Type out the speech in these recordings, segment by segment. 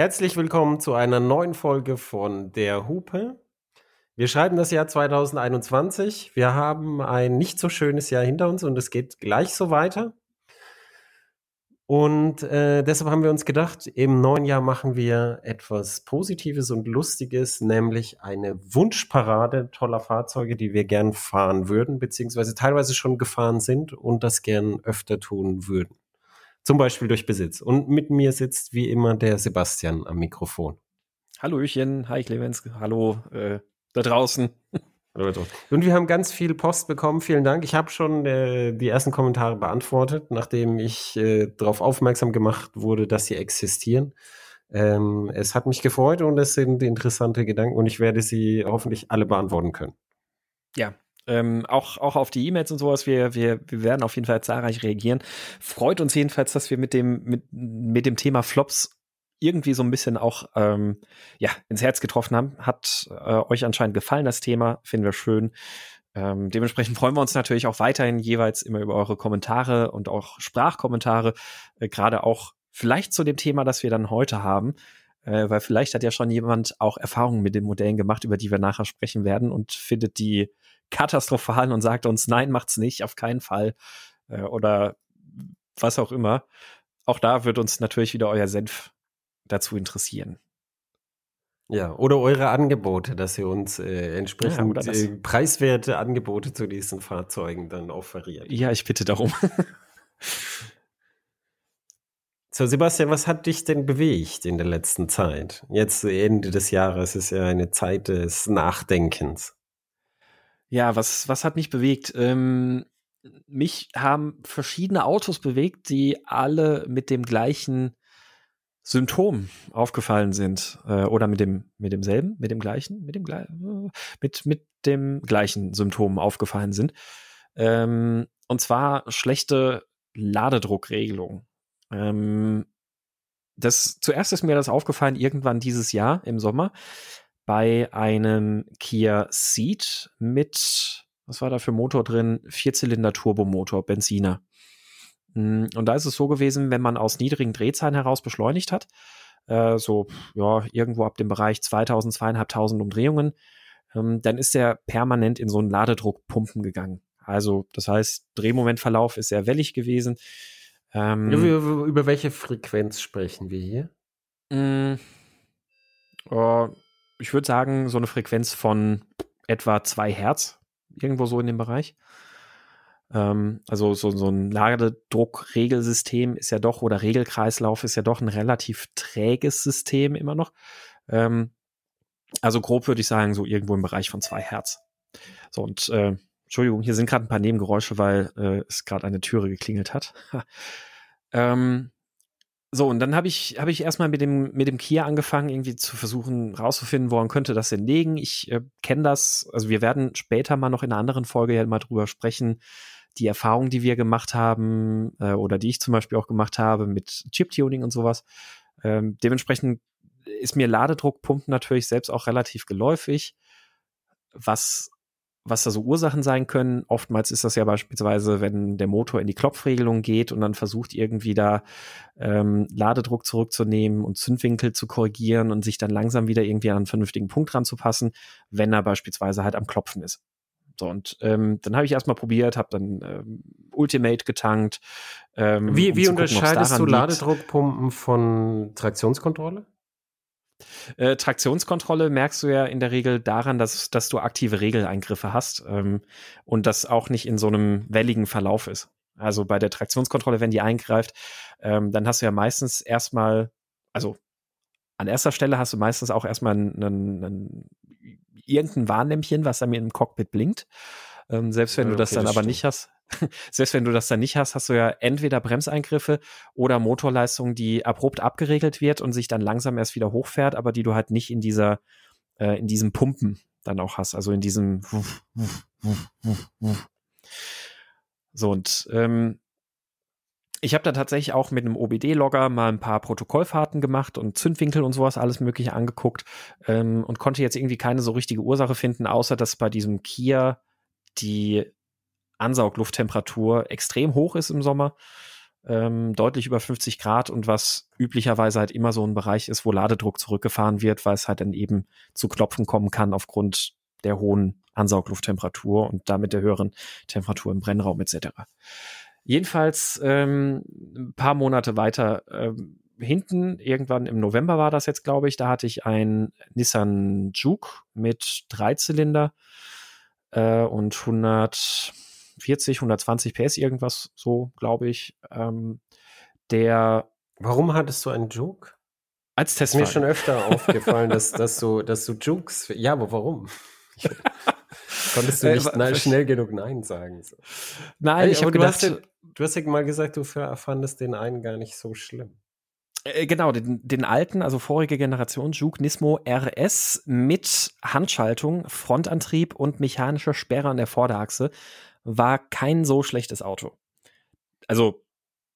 Herzlich willkommen zu einer neuen Folge von Der Hupe. Wir schreiben das Jahr 2021. Wir haben ein nicht so schönes Jahr hinter uns und es geht gleich so weiter. Und äh, deshalb haben wir uns gedacht, im neuen Jahr machen wir etwas Positives und Lustiges, nämlich eine Wunschparade toller Fahrzeuge, die wir gern fahren würden, beziehungsweise teilweise schon gefahren sind und das gern öfter tun würden. Zum Beispiel durch Besitz. Und mit mir sitzt wie immer der Sebastian am Mikrofon. Hallöchen, hi Clemens, hallo äh, da draußen. Und wir haben ganz viel Post bekommen. Vielen Dank. Ich habe schon äh, die ersten Kommentare beantwortet, nachdem ich äh, darauf aufmerksam gemacht wurde, dass sie existieren. Ähm, es hat mich gefreut und es sind interessante Gedanken und ich werde sie hoffentlich alle beantworten können. Ja, ähm, auch, auch auf die E-Mails und sowas, wir, wir, wir werden auf jeden Fall zahlreich reagieren. Freut uns jedenfalls, dass wir mit dem, mit, mit dem Thema Flops irgendwie so ein bisschen auch ähm, ja, ins Herz getroffen haben. Hat äh, euch anscheinend gefallen, das Thema, finden wir schön. Ähm, dementsprechend freuen wir uns natürlich auch weiterhin jeweils immer über eure Kommentare und auch Sprachkommentare, äh, gerade auch vielleicht zu dem Thema, das wir dann heute haben, äh, weil vielleicht hat ja schon jemand auch Erfahrungen mit den Modellen gemacht, über die wir nachher sprechen werden und findet die katastrophal und sagt uns, nein, macht's nicht, auf keinen Fall. Äh, oder was auch immer. Auch da wird uns natürlich wieder euer Senf dazu interessieren. Ja, oder eure Angebote, dass ihr uns äh, entsprechend ja, äh, preiswerte Angebote zu diesen Fahrzeugen dann offeriert. Ja, ich bitte darum. so, Sebastian, was hat dich denn bewegt in der letzten Zeit? Jetzt Ende des Jahres ist ja eine Zeit des Nachdenkens. Ja, was, was hat mich bewegt? Ähm, mich haben verschiedene Autos bewegt, die alle mit dem gleichen Symptom aufgefallen sind äh, oder mit dem mit demselben, mit dem gleichen, mit dem gleichen, mit mit dem gleichen Symptom aufgefallen sind. Ähm, und zwar schlechte Ladedruckregelung. Ähm, das zuerst ist mir das aufgefallen irgendwann dieses Jahr im Sommer bei einem Kia Ceed mit, was war da für Motor drin? Vierzylinder Turbomotor, Benziner. Hm, und da ist es so gewesen, wenn man aus niedrigen Drehzahlen heraus beschleunigt hat, äh, so ja irgendwo ab dem Bereich 2000, 2500 Umdrehungen, ähm, dann ist er permanent in so einen Ladedruckpumpen gegangen. Also das heißt, Drehmomentverlauf ist sehr wellig gewesen. Ähm, über, über, welche Frequenz sprechen wir hier? Hm, oh, ich würde sagen, so eine Frequenz von etwa zwei Hertz, irgendwo so in dem Bereich. Ähm, also so, so ein Ladedruckregelsystem ist ja doch, oder Regelkreislauf ist ja doch ein relativ träges System immer noch. Ähm, also grob würde ich sagen, so irgendwo im Bereich von zwei Hertz. So, und äh, Entschuldigung, hier sind gerade ein paar Nebengeräusche, weil äh, es gerade eine Türe geklingelt hat. ähm, so, und dann habe ich, hab ich erstmal mit dem, mit dem Kia angefangen, irgendwie zu versuchen, rauszufinden, woran könnte das denn liegen. Ich äh, kenne das, also wir werden später mal noch in einer anderen Folge ja mal drüber sprechen, die Erfahrung, die wir gemacht haben, äh, oder die ich zum Beispiel auch gemacht habe mit Chip-Tuning und sowas. Ähm, dementsprechend ist mir Ladedruckpumpen natürlich selbst auch relativ geläufig. Was was da so Ursachen sein können. Oftmals ist das ja beispielsweise, wenn der Motor in die Klopfregelung geht und dann versucht irgendwie da ähm, Ladedruck zurückzunehmen und Zündwinkel zu korrigieren und sich dann langsam wieder irgendwie an einen vernünftigen Punkt ranzupassen, wenn er beispielsweise halt am Klopfen ist. So, und ähm, dann habe ich erstmal probiert, habe dann ähm, Ultimate getankt. Ähm, wie wie um unterscheidest du Ladedruckpumpen von Traktionskontrolle? Äh, Traktionskontrolle merkst du ja in der Regel daran, dass, dass du aktive Regeleingriffe hast ähm, und das auch nicht in so einem welligen Verlauf ist. Also bei der Traktionskontrolle, wenn die eingreift, ähm, dann hast du ja meistens erstmal, also an erster Stelle hast du meistens auch erstmal ein, ein, ein, irgendein Warnlämpchen, was dann mir im Cockpit blinkt. Ähm, selbst wenn ja, du das dann das aber stimmt. nicht hast, selbst wenn du das dann nicht hast, hast du ja entweder Bremseingriffe oder Motorleistung, die abrupt abgeregelt wird und sich dann langsam erst wieder hochfährt, aber die du halt nicht in dieser, äh, in diesem Pumpen dann auch hast, also in diesem so und ähm, ich habe da tatsächlich auch mit einem OBD-Logger mal ein paar Protokollfahrten gemacht und Zündwinkel und sowas alles Mögliche angeguckt ähm, und konnte jetzt irgendwie keine so richtige Ursache finden, außer dass bei diesem Kia die Ansauglufttemperatur extrem hoch ist im Sommer. ähm, deutlich über 50 Grad und was üblicherweise halt immer so ein Bereich ist, wo Ladedruck zurückgefahren wird, weil es halt dann eben zu Klopfen kommen kann aufgrund der hohen Ansauglufttemperatur und damit der höheren Temperatur im Brennraum etc. Jedenfalls ähm, ein paar Monate weiter ähm, hinten, irgendwann im November war das jetzt, glaube ich, da hatte ich ein Nissan Juke mit Dreizylinder äh, und 140, 120 PS, irgendwas so, glaube ich. Ähm, der. Warum hattest du einen Juke? Als Test. Mir schon öfter aufgefallen, dass, dass, du, dass du Jukes. Ja, aber warum? Konntest du äh, nicht äh, schnell genug Nein sagen? So. Nein, ich habe gedacht. Hast ja, du hast ja mal gesagt, du fandest den einen gar nicht so schlimm. Äh, genau, den, den alten, also vorige Generation Juke Nismo RS mit Handschaltung, Frontantrieb und mechanischer Sperre an der Vorderachse war kein so schlechtes Auto. Also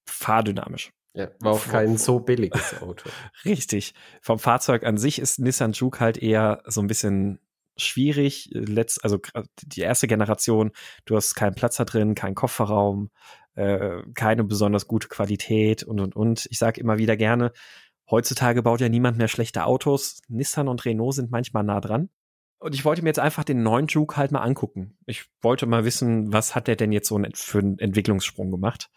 fahrdynamisch. Ja, war auch kein so billiges Auto. Richtig. Vom Fahrzeug an sich ist Nissan Juke halt eher so ein bisschen schwierig. Letz, also die erste Generation, du hast keinen Platz da drin, keinen Kofferraum, äh, keine besonders gute Qualität und und und. Ich sage immer wieder gerne, heutzutage baut ja niemand mehr schlechte Autos. Nissan und Renault sind manchmal nah dran. Und ich wollte mir jetzt einfach den neuen Juke halt mal angucken. Ich wollte mal wissen, was hat der denn jetzt so für einen Entwicklungssprung gemacht?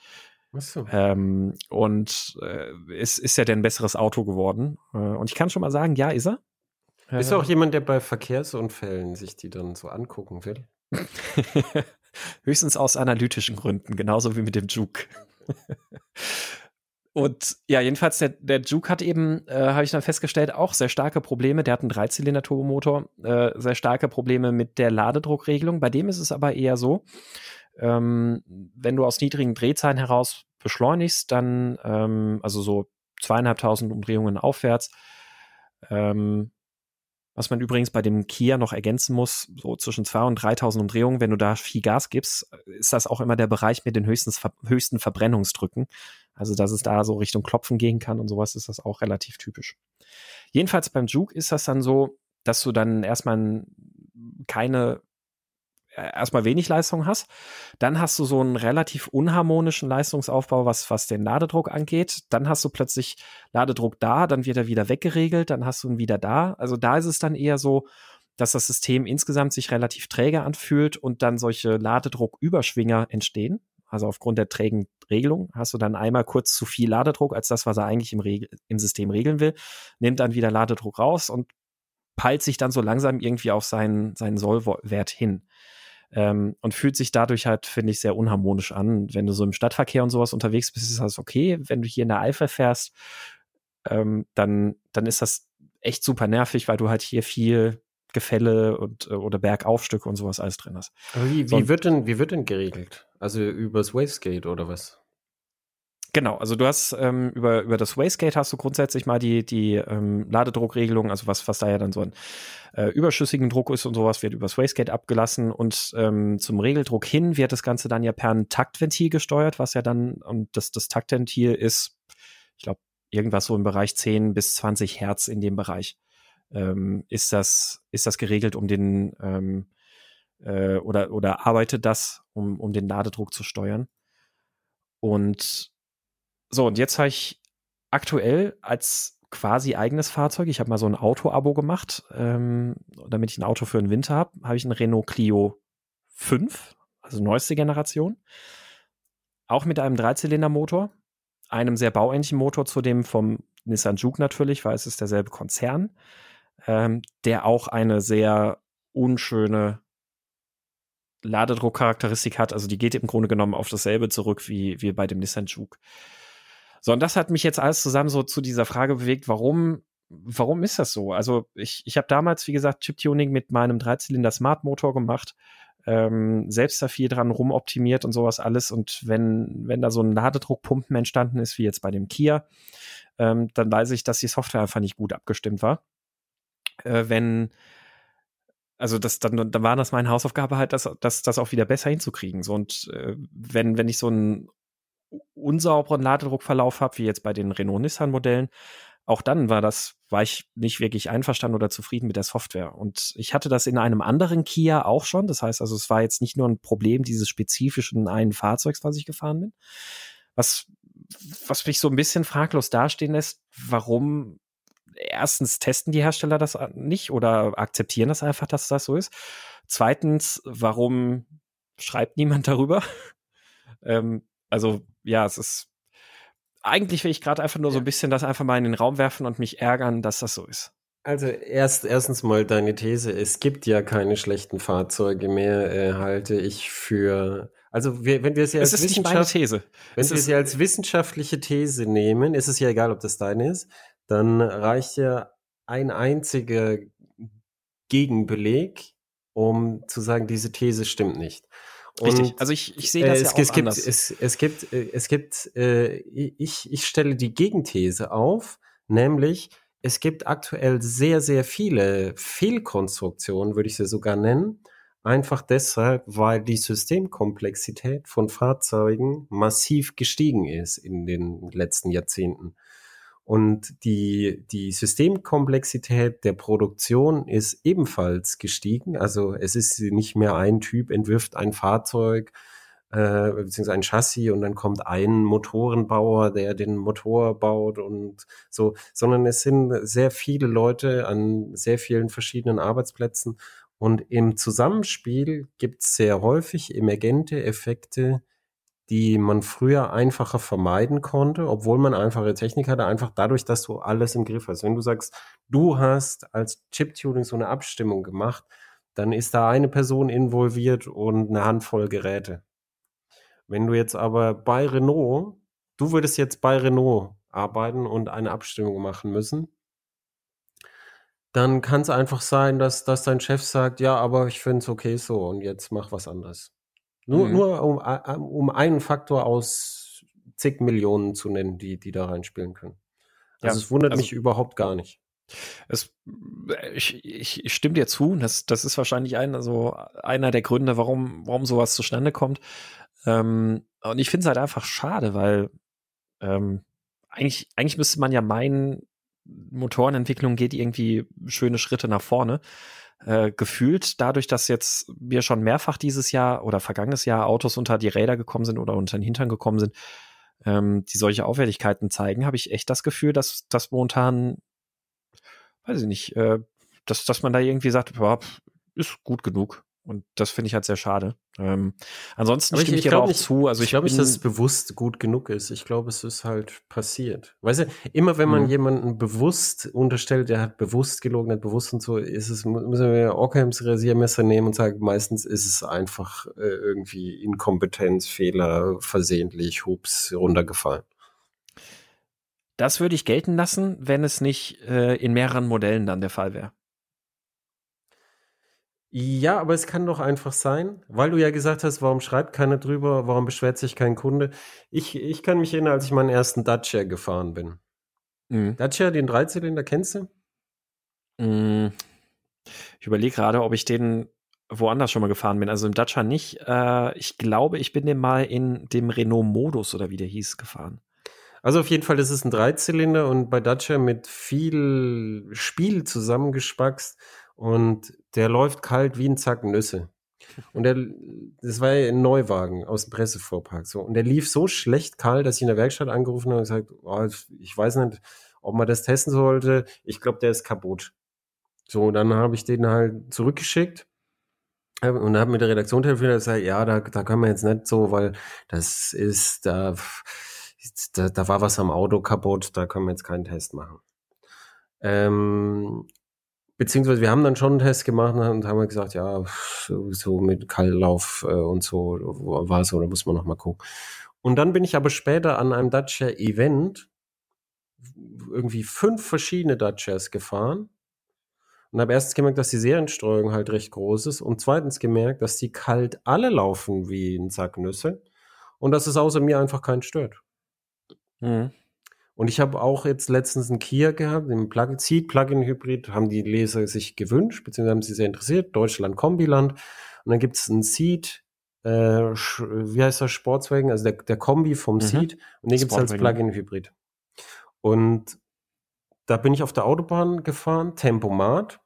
So. Ähm, und äh, ist, ist er denn ein besseres Auto geworden? Äh, und ich kann schon mal sagen, ja, ist er. Ist auch jemand, der bei Verkehrsunfällen sich die dann so angucken will? Höchstens aus analytischen Gründen, genauso wie mit dem Juke. Und ja, jedenfalls, der, der Juke hat eben, äh, habe ich dann festgestellt, auch sehr starke Probleme. Der hat einen Dreizylinder-Turbomotor, äh, sehr starke Probleme mit der Ladedruckregelung. Bei dem ist es aber eher so, ähm, wenn du aus niedrigen Drehzahlen heraus beschleunigst, dann, ähm, also so zweieinhalbtausend Umdrehungen aufwärts, ähm, was man übrigens bei dem Kia noch ergänzen muss, so zwischen 2.000 und 3.000 Umdrehungen, wenn du da viel Gas gibst, ist das auch immer der Bereich mit den höchsten, höchsten Verbrennungsdrücken. Also, dass es da so Richtung Klopfen gehen kann und sowas, ist das auch relativ typisch. Jedenfalls beim Juke ist das dann so, dass du dann erstmal keine erstmal wenig Leistung hast. Dann hast du so einen relativ unharmonischen Leistungsaufbau, was, was den Ladedruck angeht. Dann hast du plötzlich Ladedruck da, dann wird er wieder weggeregelt, dann hast du ihn wieder da. Also da ist es dann eher so, dass das System insgesamt sich relativ träge anfühlt und dann solche Ladedrucküberschwinger entstehen. Also aufgrund der trägen Regelung hast du dann einmal kurz zu viel Ladedruck als das, was er eigentlich im, Reg im System regeln will, nimmt dann wieder Ladedruck raus und peilt sich dann so langsam irgendwie auf seinen, seinen Sollwert hin ähm, und fühlt sich dadurch halt, finde ich, sehr unharmonisch an. Wenn du so im Stadtverkehr und sowas unterwegs bist, ist das okay. Wenn du hier in der Eifel fährst, ähm, dann, dann ist das echt super nervig, weil du halt hier viel Gefälle und äh, oder Bergaufstücke und sowas alles drin hast. Aber wie, wie, so, wird denn, wie wird denn geregelt? Also übers Wastegate oder was? Genau, also du hast ähm, über, über das Wastegate hast du grundsätzlich mal die, die ähm, Ladedruckregelung, also was, was da ja dann so ein äh, überschüssigen Druck ist und sowas, wird übers Wastegate abgelassen und ähm, zum Regeldruck hin wird das Ganze dann ja per ein Taktventil gesteuert, was ja dann, und das, das Taktventil ist, ich glaube, irgendwas so im Bereich 10 bis 20 Hertz in dem Bereich. Ähm, ist das, ist das geregelt, um den ähm, äh, oder, oder arbeitet das, um, um den Ladedruck zu steuern. Und so, und jetzt habe ich aktuell als quasi eigenes Fahrzeug, ich habe mal so ein Auto-Abo gemacht, ähm, damit ich ein Auto für den Winter habe, habe ich ein Renault Clio 5, also neueste Generation. Auch mit einem Dreizylindermotor, einem sehr bauähnlichen Motor zu dem vom Nissan Juke natürlich, weil es ist derselbe Konzern, ähm, der auch eine sehr unschöne Ladedruckcharakteristik hat. Also die geht im Grunde genommen auf dasselbe zurück wie, wie bei dem Nissan Juke. So, und das hat mich jetzt alles zusammen so zu dieser Frage bewegt, warum, warum ist das so? Also ich, ich habe damals, wie gesagt, Chip-Tuning mit meinem Dreizylinder Smart-Motor gemacht, ähm, selbst da viel dran rumoptimiert und sowas alles. Und wenn, wenn da so ein Ladedruckpumpen entstanden ist, wie jetzt bei dem Kia, ähm, dann weiß ich, dass die Software einfach nicht gut abgestimmt war. Äh, wenn also das, dann, dann war das meine Hausaufgabe halt, das, das, das auch wieder besser hinzukriegen. So, und äh, wenn, wenn ich so ein unsauberen Ladedruckverlauf habe, wie jetzt bei den Renault-Nissan-Modellen, auch dann war das, war ich nicht wirklich einverstanden oder zufrieden mit der Software. Und ich hatte das in einem anderen Kia auch schon. Das heißt also, es war jetzt nicht nur ein Problem dieses spezifischen einen Fahrzeugs, was ich gefahren bin. Was, was mich so ein bisschen fraglos dastehen lässt, warum erstens testen die Hersteller das nicht oder akzeptieren das einfach, dass das so ist. Zweitens, warum schreibt niemand darüber? ähm, also ja, es ist eigentlich will ich gerade einfach nur so ein bisschen das einfach mal in den Raum werfen und mich ärgern, dass das so ist. Also erst erstens mal deine These, es gibt ja keine schlechten Fahrzeuge mehr, äh, halte ich für also wir, wenn wir es ja als es Wissenschaft, These. Wenn es wir es ja als wissenschaftliche These nehmen, ist es ja egal, ob das deine ist, dann reicht ja ein einziger Gegenbeleg, um zu sagen, diese These stimmt nicht. Und, Richtig. Also ich, ich sehe das äh, es, ja auch es anders. Gibt, es, es gibt, äh, es gibt, äh, ich, ich stelle die Gegenthese auf, nämlich es gibt aktuell sehr, sehr viele Fehlkonstruktionen, würde ich sie sogar nennen, Einfach deshalb, weil die Systemkomplexität von Fahrzeugen massiv gestiegen ist in den letzten Jahrzehnten. Und die, die Systemkomplexität der Produktion ist ebenfalls gestiegen. Also es ist nicht mehr ein Typ entwirft ein Fahrzeug, äh, beziehungsweise ein Chassis und dann kommt ein Motorenbauer, der den Motor baut und so, sondern es sind sehr viele Leute an sehr vielen verschiedenen Arbeitsplätzen und im Zusammenspiel gibt es sehr häufig emergente Effekte, die man früher einfacher vermeiden konnte, obwohl man einfache Technik hatte, einfach dadurch, dass du alles im Griff hast. Wenn du sagst, du hast als Chip-Tuning so eine Abstimmung gemacht, dann ist da eine Person involviert und eine Handvoll Geräte. Wenn du jetzt aber bei Renault, du würdest jetzt bei Renault arbeiten und eine Abstimmung machen müssen, dann kann es einfach sein, dass, dass dein Chef sagt, ja, aber ich finde es okay so und jetzt mach was anderes. Nur, mhm. nur um, um einen Faktor aus zig Millionen zu nennen, die, die da reinspielen können. Also ja, es wundert also, mich überhaupt gar nicht. Es, ich, ich, ich stimme dir zu, das, das ist wahrscheinlich ein, also einer der Gründe, warum, warum sowas zustande kommt. Ähm, und ich finde es halt einfach schade, weil ähm, eigentlich, eigentlich müsste man ja meinen, Motorenentwicklung geht irgendwie schöne Schritte nach vorne. Äh, gefühlt dadurch, dass jetzt wir schon mehrfach dieses Jahr oder vergangenes Jahr Autos unter die Räder gekommen sind oder unter den Hintern gekommen sind, ähm, die solche Auffälligkeiten zeigen, habe ich echt das Gefühl, dass das momentan, weiß ich nicht, äh, dass, dass man da irgendwie sagt, boah, ist gut genug. Und das finde ich halt sehr schade. Ähm, ansonsten aber stimme ich, ich, dir auch nicht, zu. Also ich, ich glaube nicht, dass es bewusst gut genug ist. Ich glaube, es ist halt passiert. Weißt du, immer wenn man mhm. jemanden bewusst unterstellt, der hat bewusst gelogen, hat bewusst und so, ist es, müssen wir Ockhams Rasiermesser nehmen und sagen, meistens ist es einfach äh, irgendwie Inkompetenz, Fehler, versehentlich, hups, runtergefallen. Das würde ich gelten lassen, wenn es nicht äh, in mehreren Modellen dann der Fall wäre. Ja, aber es kann doch einfach sein, weil du ja gesagt hast, warum schreibt keiner drüber, warum beschwert sich kein Kunde. Ich, ich kann mich erinnern, als ich meinen ersten Dacia gefahren bin. Mhm. Dacia, den Dreizylinder, kennst du? Mhm. Ich überlege gerade, ob ich den woanders schon mal gefahren bin. Also im Dacia nicht. Äh, ich glaube, ich bin den mal in dem Renault Modus oder wie der hieß gefahren. Also auf jeden Fall, das ist ein Dreizylinder und bei Dacia mit viel Spiel zusammengespackst und der läuft kalt wie ein Zack Nüsse. Und der, das war ja ein Neuwagen aus dem Pressevorpark. So. Und der lief so schlecht kalt, dass ich in der Werkstatt angerufen habe und gesagt, oh, ich weiß nicht, ob man das testen sollte. Ich glaube, der ist kaputt. So, dann habe ich den halt zurückgeschickt und habe mit der Redaktion telefoniert und gesagt, ja, da, da kann man jetzt nicht so, weil das ist, da, da, da war was am Auto kaputt, da können wir jetzt keinen Test machen. Ähm, Beziehungsweise wir haben dann schon einen Test gemacht und haben gesagt, ja, so mit Kalllauf äh, und so war es, oder muss man noch mal gucken. Und dann bin ich aber später an einem Dacia Event irgendwie fünf verschiedene Dacias gefahren und habe erstens gemerkt, dass die Serienstreuung halt recht groß ist und zweitens gemerkt, dass die kalt alle laufen wie ein Sack Nüsse und dass es außer mir einfach keinen stört. Mhm. Und ich habe auch jetzt letztens einen Kia gehabt, den Plug Seed Plug-in Hybrid, haben die Leser sich gewünscht, beziehungsweise haben sie sehr interessiert, Deutschland Kombiland. Und dann gibt es einen Seed, äh, wie heißt das, Sportswagen, also der, der Kombi vom mhm. Seed. Und den gibt es als Plug-in Hybrid. Und da bin ich auf der Autobahn gefahren, Tempomat.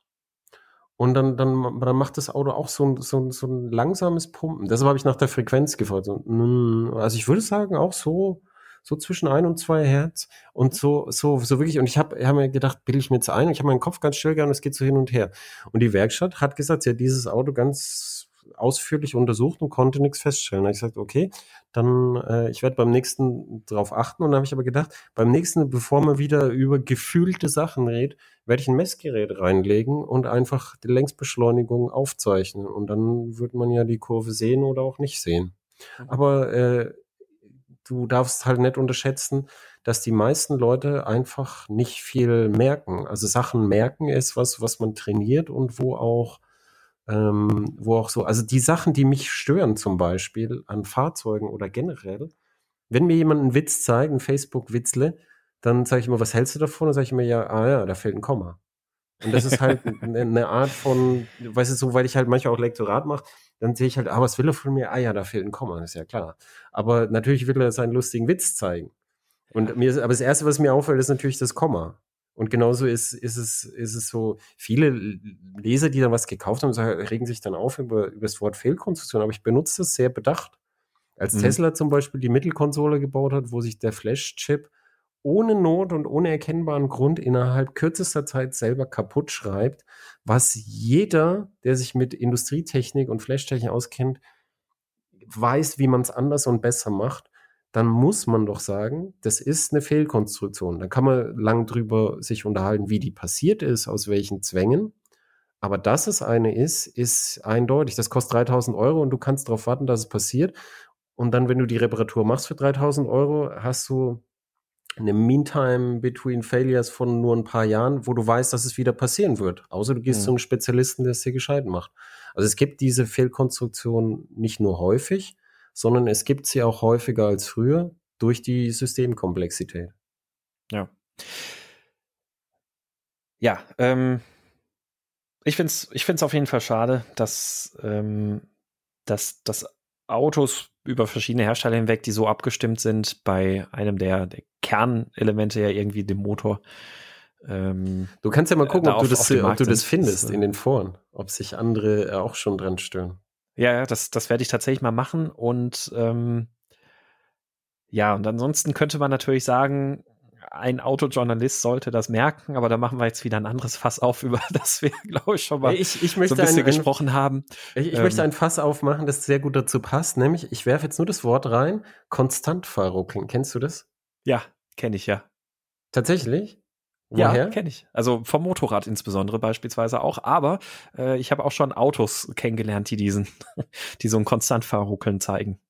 Und dann, dann, dann macht das Auto auch so ein, so, so ein langsames Pumpen. Deshalb habe ich nach der Frequenz gefragt. Mm, also ich würde sagen, auch so so zwischen ein und zwei Hertz und so, so, so wirklich. Und ich habe hab mir gedacht, bilde ich mir jetzt ein. Ich habe meinen Kopf ganz still gehabt und es geht so hin und her. Und die Werkstatt hat gesagt, sie hat dieses Auto ganz ausführlich untersucht und konnte nichts feststellen. Da habe ich gesagt, okay, dann äh, ich werde beim nächsten drauf achten. Und dann habe ich aber gedacht, beim nächsten, bevor man wieder über gefühlte Sachen redet, werde ich ein Messgerät reinlegen und einfach die Längsbeschleunigung aufzeichnen. Und dann wird man ja die Kurve sehen oder auch nicht sehen. Mhm. Aber äh, du darfst halt nicht unterschätzen, dass die meisten Leute einfach nicht viel merken. Also Sachen merken ist was, was man trainiert und wo auch ähm, wo auch so, also die Sachen, die mich stören zum Beispiel an Fahrzeugen oder generell, wenn mir jemand einen Witz zeigt, ein Facebook-Witzle, dann sage ich immer, was hältst du davon? Dann sage ich mir, ja, ah ja, da fehlt ein Komma. Und das ist halt eine Art von, weißt du, so, weil ich halt manchmal auch Lektorat mache, dann sehe ich halt, ah, was will er von mir? Ah ja, da fehlt ein Komma, ist ja klar. Aber natürlich will er seinen lustigen Witz zeigen. Und ja. mir, aber das Erste, was mir auffällt, ist natürlich das Komma. Und genauso ist, ist, es, ist es so, viele Leser, die dann was gekauft haben, regen sich dann auf über, über das Wort Fehlkonstruktion, aber ich benutze das sehr bedacht. Als mhm. Tesla zum Beispiel die Mittelkonsole gebaut hat, wo sich der Flash-Chip ohne Not und ohne erkennbaren Grund innerhalb kürzester Zeit selber kaputt schreibt, was jeder, der sich mit Industrietechnik und Flashtechnik auskennt, weiß, wie man es anders und besser macht dann muss man doch sagen, das ist eine Fehlkonstruktion. Da kann man lang drüber sich unterhalten, wie die passiert ist, aus welchen Zwängen. Aber dass es eine ist, ist eindeutig. Das kostet 3000 Euro und du kannst darauf warten, dass es passiert. Und dann, wenn du die Reparatur machst für 3000 Euro, hast du eine Meantime between Failures von nur ein paar Jahren, wo du weißt, dass es wieder passieren wird. Außer du gehst mhm. zu einem Spezialisten, der es dir gescheit macht. Also es gibt diese Fehlkonstruktion nicht nur häufig, sondern es gibt sie auch häufiger als früher durch die Systemkomplexität. Ja. Ja, ähm, ich finde es ich find's auf jeden Fall schade, dass, ähm, dass, dass Autos über verschiedene Hersteller hinweg, die so abgestimmt sind, bei einem der, der Kernelemente ja irgendwie dem Motor. Ähm, du kannst ja mal gucken, ob, du das, ob du das findest in den Foren, ob sich andere auch schon dran stören. Ja, das, das werde ich tatsächlich mal machen. Und ähm, ja, und ansonsten könnte man natürlich sagen, ein Autojournalist sollte das merken, aber da machen wir jetzt wieder ein anderes Fass auf, über das wir, glaube ich, schon mal ich, ich möchte so ein bisschen ein, gesprochen haben. Ich, ich ähm, möchte ein Fass aufmachen, das sehr gut dazu passt, nämlich ich werfe jetzt nur das Wort rein, konstant verruckeln. Kennst du das? Ja, kenne ich ja. Tatsächlich? Woher? Ja, kenne ich. Also vom Motorrad insbesondere beispielsweise auch. Aber äh, ich habe auch schon Autos kennengelernt, die diesen, die so ein Konstantverruckeln zeigen.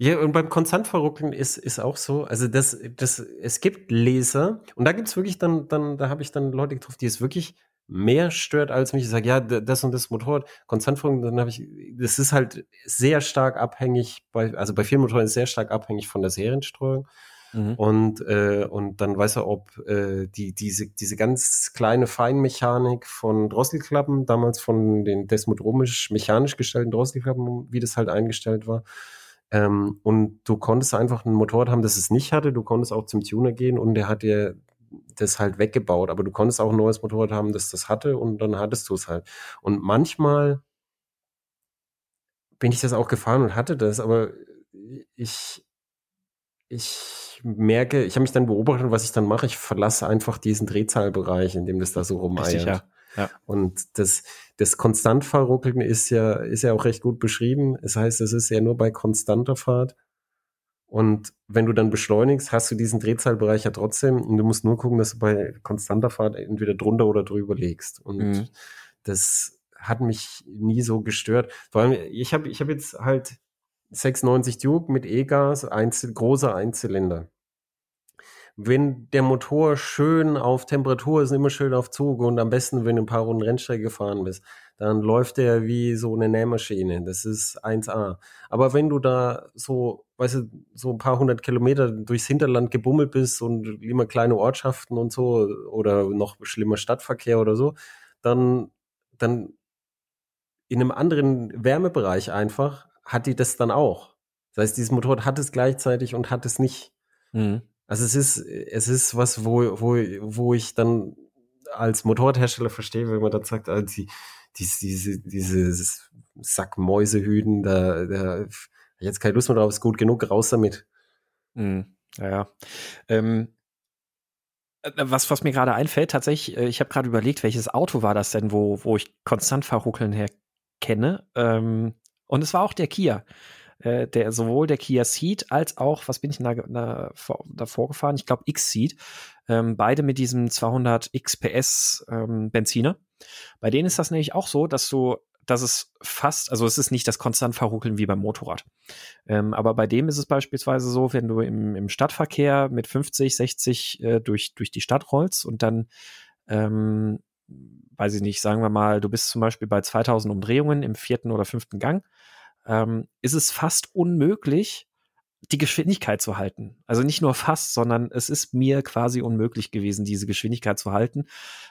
Ja, und beim Konstantverruckeln ist, ist auch so, also das, das, es gibt Leser und da gibt's wirklich dann, dann, da habe ich dann Leute getroffen, die es wirklich mehr stört als mich. Ich sage, ja, das und das Motorrad, Konstantverruckeln, dann habe ich, das ist halt sehr stark abhängig, bei, also bei vielen Motorrädern ist sehr stark abhängig von der Serienstreuung. Mhm. Und, äh, und dann weiß er, ob äh, die, diese, diese ganz kleine Feinmechanik von Drosselklappen, damals von den desmodromisch mechanisch gestellten Drosselklappen, wie das halt eingestellt war. Ähm, und du konntest einfach ein Motorrad haben, das es nicht hatte. Du konntest auch zum Tuner gehen und der hat dir das halt weggebaut. Aber du konntest auch ein neues Motorrad haben, das das hatte und dann hattest du es halt. Und manchmal bin ich das auch gefahren und hatte das, aber ich, ich merke, ich habe mich dann beobachtet, was ich dann mache. Ich verlasse einfach diesen Drehzahlbereich, in dem das da so rumeiert. Ja. Ja. Und das, das konstant verruckeln ist ja, ist ja auch recht gut beschrieben. Das heißt, es ist ja nur bei konstanter Fahrt. Und wenn du dann beschleunigst, hast du diesen Drehzahlbereich ja trotzdem. Und du musst nur gucken, dass du bei konstanter Fahrt entweder drunter oder drüber legst. Und mhm. das hat mich nie so gestört. Vor allem, ich habe ich hab jetzt halt 690 Duke mit E-Gas, Einzel, großer Einzylinder. Wenn der Motor schön auf Temperatur ist, immer schön auf Zug und am besten, wenn du ein paar Runden Rennstrecke gefahren bist, dann läuft der wie so eine Nähmaschine. Das ist 1A. Aber wenn du da so, weißt du, so ein paar hundert Kilometer durchs Hinterland gebummelt bist und immer kleine Ortschaften und so oder noch schlimmer Stadtverkehr oder so, dann, dann in einem anderen Wärmebereich einfach hat die das dann auch. Das heißt, dieses Motorrad hat es gleichzeitig und hat es nicht. Mhm. Also es ist, es ist was, wo, wo, wo ich dann als Motorradhersteller verstehe, wenn man dann sagt, also die, diese, diese, dieses Sackmäusehüten, da, da, jetzt keine Lust mehr drauf, ist gut genug, raus damit. Mhm. Ja, ja. Ähm, äh, was, was mir gerade einfällt, tatsächlich, äh, ich habe gerade überlegt, welches Auto war das denn, wo, wo ich konstant verruckeln her kenne. Ähm, und es war auch der Kia. Äh, der sowohl der Kia Ceed als auch, was bin ich da, da, davor gefahren? Ich glaube X-Ceed. Ähm, beide mit diesem 200 XPS ähm, Benziner. Bei denen ist das nämlich auch so, dass du dass es fast, also es ist nicht das konstant Verruckeln wie beim Motorrad. Ähm, aber bei dem ist es beispielsweise so, wenn du im, im Stadtverkehr mit 50, 60 äh, durch, durch die Stadt rollst und dann, ähm, weiß ich nicht, sagen wir mal, du bist zum Beispiel bei 2000 Umdrehungen im vierten oder fünften Gang, ähm, ist es fast unmöglich, die Geschwindigkeit zu halten. Also nicht nur fast, sondern es ist mir quasi unmöglich gewesen, diese Geschwindigkeit zu halten.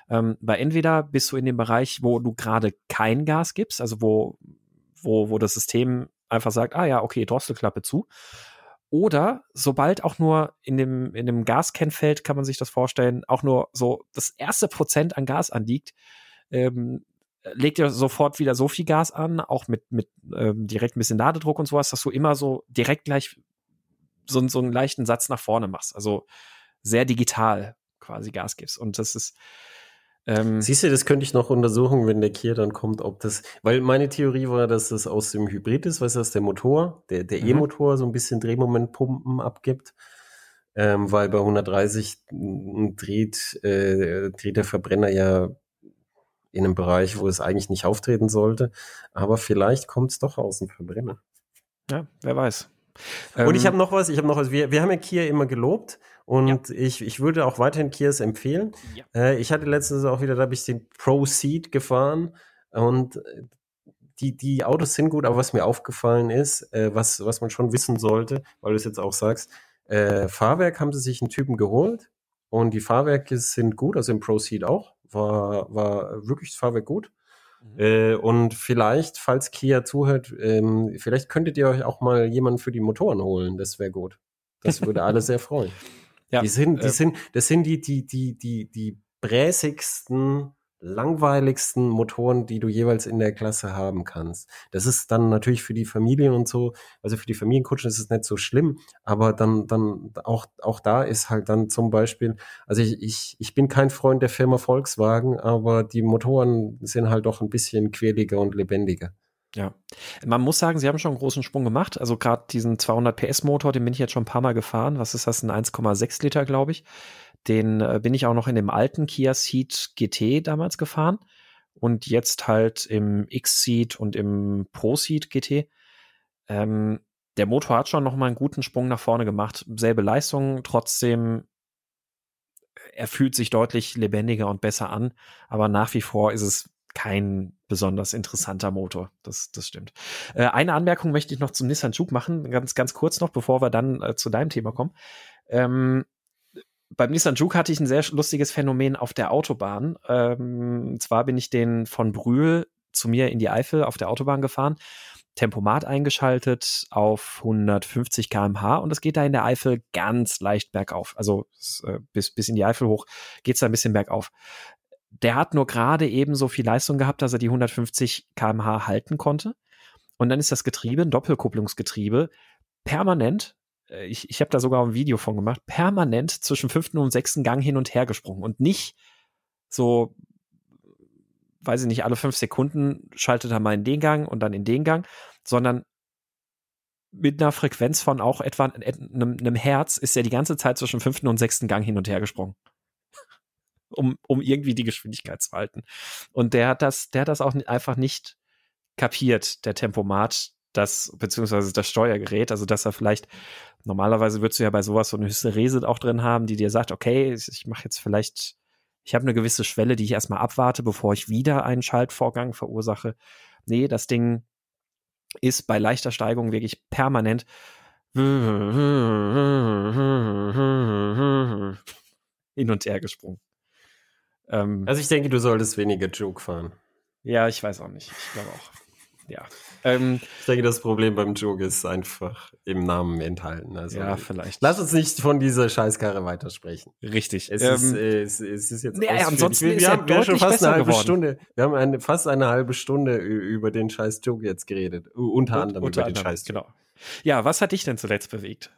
Ähm, weil entweder bist du in dem Bereich, wo du gerade kein Gas gibst, also wo, wo, wo das System einfach sagt, ah ja, okay, Drosselklappe zu. Oder sobald auch nur in dem, in dem Gaskennfeld, kann man sich das vorstellen, auch nur so das erste Prozent an Gas anliegt, ähm, legt ihr sofort wieder so viel Gas an, auch mit, mit ähm, direkt ein bisschen Ladedruck und sowas, dass du immer so direkt gleich so, so einen leichten Satz nach vorne machst. Also sehr digital quasi Gas gibst. Und das ist. Ähm, Siehst du, das könnte ich noch untersuchen, wenn der Kia dann kommt, ob das, weil meine Theorie war, dass das aus dem Hybrid ist, weißt du, dass der Motor, der, der mhm. E-Motor so ein bisschen Drehmomentpumpen abgibt, ähm, weil bei 130 dreht, äh, dreht der Verbrenner ja in einem Bereich, wo es eigentlich nicht auftreten sollte, aber vielleicht kommt es doch aus dem Verbrenner. Ja, wer weiß. Und ich ähm, habe noch was, ich habe noch was. Wir, wir haben ja Kia immer gelobt und ja. ich, ich würde auch weiterhin Kias empfehlen. Ja. Äh, ich hatte letztens auch wieder, da habe ich den Proceed gefahren und die, die Autos sind gut, aber was mir aufgefallen ist, äh, was, was man schon wissen sollte, weil du es jetzt auch sagst, äh, Fahrwerk haben sie sich einen Typen geholt und die Fahrwerke sind gut, also im Proceed auch, war, war wirklich das Fahrwerk gut. Mhm. Äh, und vielleicht, falls Kia zuhört, ähm, vielleicht könntet ihr euch auch mal jemanden für die Motoren holen. Das wäre gut. Das würde alle sehr freuen. Ja, die sind, die äh, sind, das sind die, die, die, die, die bräsigsten langweiligsten Motoren, die du jeweils in der Klasse haben kannst. Das ist dann natürlich für die Familien und so, also für die Familienkutschen ist es nicht so schlimm, aber dann, dann auch, auch da ist halt dann zum Beispiel, also ich, ich, ich bin kein Freund der Firma Volkswagen, aber die Motoren sind halt doch ein bisschen quäliger und lebendiger. Ja, man muss sagen, sie haben schon einen großen Sprung gemacht. Also gerade diesen 200 PS Motor, den bin ich jetzt schon ein paar Mal gefahren. Was ist das? Ein 1,6 Liter, glaube ich. Den äh, bin ich auch noch in dem alten Kia Ceed GT damals gefahren und jetzt halt im X-Ceed und im Pro Ceed GT. Ähm, der Motor hat schon noch mal einen guten Sprung nach vorne gemacht. Selbe Leistung, trotzdem er fühlt sich deutlich lebendiger und besser an, aber nach wie vor ist es kein besonders interessanter Motor. Das, das stimmt. Äh, eine Anmerkung möchte ich noch zum Nissan Juke machen, ganz, ganz kurz noch, bevor wir dann äh, zu deinem Thema kommen. Ähm, beim Nissan Juke hatte ich ein sehr lustiges Phänomen auf der Autobahn. Ähm, zwar bin ich den von Brühl zu mir in die Eifel auf der Autobahn gefahren, Tempomat eingeschaltet auf 150 km/h und es geht da in der Eifel ganz leicht bergauf. Also äh, bis, bis in die Eifel hoch geht es da ein bisschen bergauf. Der hat nur gerade eben so viel Leistung gehabt, dass er die 150 km/h halten konnte. Und dann ist das Getriebe, ein Doppelkupplungsgetriebe, permanent äh, ich, ich habe da sogar ein Video von gemacht, permanent zwischen fünften und sechsten Gang hin und her gesprungen und nicht so, weiß ich nicht, alle fünf Sekunden schaltet er mal in den Gang und dann in den Gang, sondern mit einer Frequenz von auch etwa einem, einem Herz ist er die ganze Zeit zwischen fünften und sechsten Gang hin und her gesprungen. Um, um irgendwie die Geschwindigkeit zu halten. Und der hat das, der hat das auch einfach nicht kapiert, der Tempomat, das, beziehungsweise das Steuergerät, also dass er vielleicht, normalerweise würdest du ja bei sowas so eine Hysterese auch drin haben, die dir sagt, okay, ich mache jetzt vielleicht, ich habe eine gewisse Schwelle, die ich erstmal abwarte, bevor ich wieder einen Schaltvorgang verursache. Nee, das Ding ist bei leichter Steigung wirklich permanent hin und her gesprungen. Ähm, also ich denke, du solltest weniger Joke fahren. Ja, ich weiß auch nicht. Ich glaube auch. Ja. Ähm, ich denke, das Problem beim Joke ist einfach im Namen enthalten. Also, ja, vielleicht. Lass uns nicht von dieser Scheißkarre weitersprechen. Richtig. Es, ähm, ist, äh, es, es ist jetzt. Nee, ansonsten wir, wir ist haben ja schon fast eine halbe geworden. Stunde. Wir haben eine, fast eine halbe Stunde über den Scheiß Joke jetzt geredet. Unter Und, anderem unter über anderem, den Scheiß Joke. Genau. Ja, was hat dich denn zuletzt bewegt?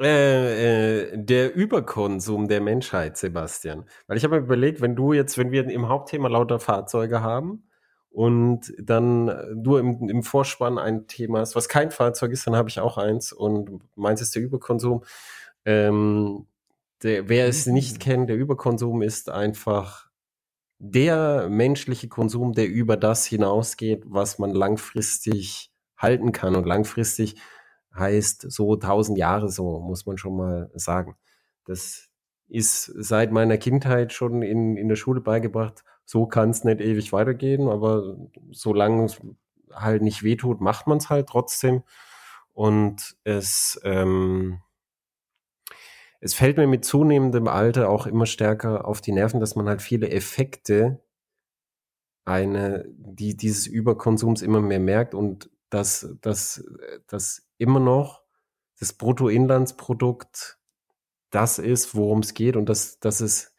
Äh, äh, der Überkonsum der Menschheit, Sebastian. Weil ich habe mir überlegt, wenn du jetzt, wenn wir im Hauptthema lauter Fahrzeuge haben und dann du im, im Vorspann ein Thema hast, was kein Fahrzeug ist, dann habe ich auch eins und meins ist der Überkonsum. Ähm, der, wer es nicht mhm. kennt, der Überkonsum ist einfach der menschliche Konsum, der über das hinausgeht, was man langfristig halten kann. Und langfristig heißt so tausend Jahre so, muss man schon mal sagen. Das ist seit meiner Kindheit schon in, in der Schule beigebracht. So kann es nicht ewig weitergehen, aber solange es halt nicht wehtut, macht man es halt trotzdem. Und es, ähm, es fällt mir mit zunehmendem Alter auch immer stärker auf die Nerven, dass man halt viele Effekte eine, die dieses Überkonsums immer mehr merkt und dass, dass, dass immer noch das Bruttoinlandsprodukt das ist, worum es geht und dass, dass es,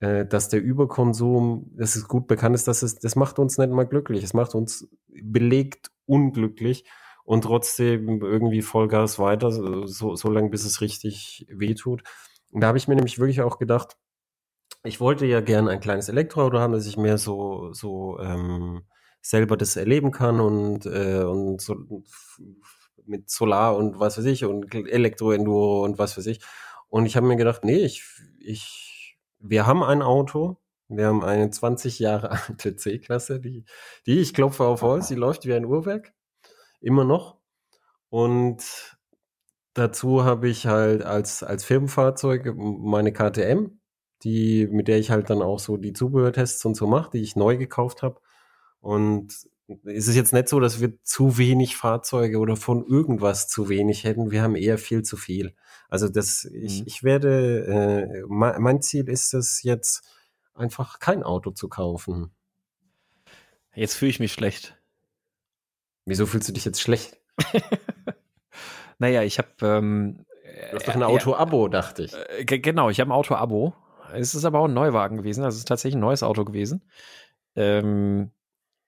äh, dass der Überkonsum, das ist gut bekannt ist, dass es, das macht uns nicht mal glücklich. Es macht uns belegt unglücklich und trotzdem irgendwie Vollgas weiter, so, so lange, bis es richtig wehtut. Und da habe ich mir nämlich wirklich auch gedacht, ich wollte ja gern ein kleines Elektroauto haben, dass ich mehr so, so ähm, selber das erleben kann und, äh, und so mit Solar und was weiß ich und Elektroenduro und was weiß ich. Und ich habe mir gedacht, nee, ich, ich, wir haben ein Auto, wir haben eine 20 Jahre alte C-Klasse, die, die, ich klopfe auf Holz, die läuft wie ein Uhrwerk. Immer noch. Und dazu habe ich halt als, als Firmenfahrzeug meine KTM, die, mit der ich halt dann auch so die Zubehörtests und so mache, die ich neu gekauft habe. Und es ist jetzt nicht so, dass wir zu wenig Fahrzeuge oder von irgendwas zu wenig hätten. Wir haben eher viel zu viel. Also das, ich, mhm. ich werde, äh, mein Ziel ist es jetzt einfach kein Auto zu kaufen. Jetzt fühle ich mich schlecht. Wieso fühlst du dich jetzt schlecht? naja, ich habe. Ähm, du hast doch ein Auto-Abo, dachte ich. Äh, genau, ich habe ein Auto-Abo. Es ist aber auch ein Neuwagen gewesen. Also es ist tatsächlich ein neues Auto gewesen. Ähm,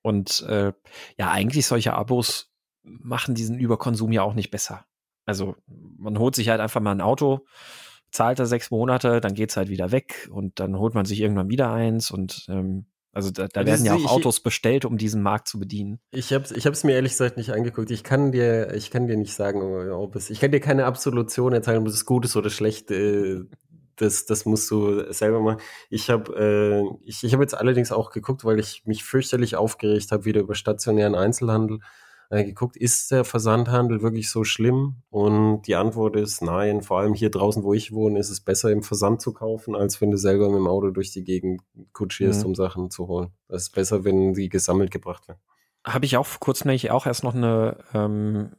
und äh, ja, eigentlich solche Abos machen diesen Überkonsum ja auch nicht besser. Also man holt sich halt einfach mal ein Auto, zahlt da sechs Monate, dann geht's halt wieder weg und dann holt man sich irgendwann wieder eins und ähm, also da, da werden ja auch Autos bestellt, um diesen Markt zu bedienen. Ich habe ich hab's mir ehrlich gesagt nicht angeguckt. Ich kann dir ich kann dir nicht sagen, ob es ich kann dir keine Absolution erzählen, ob es gut ist oder schlecht. Äh, das, das musst du selber machen. Ich habe äh, ich, ich hab jetzt allerdings auch geguckt, weil ich mich fürchterlich aufgeregt habe wieder über stationären Einzelhandel äh, geguckt, ist der Versandhandel wirklich so schlimm? Und die Antwort ist nein. Vor allem hier draußen, wo ich wohne, ist es besser im Versand zu kaufen, als wenn du selber mit dem Auto durch die Gegend kutschierst, mhm. um Sachen zu holen. Das ist besser, wenn die gesammelt gebracht werden. Habe ich auch vor kurzem nämlich auch erst noch eine ähm,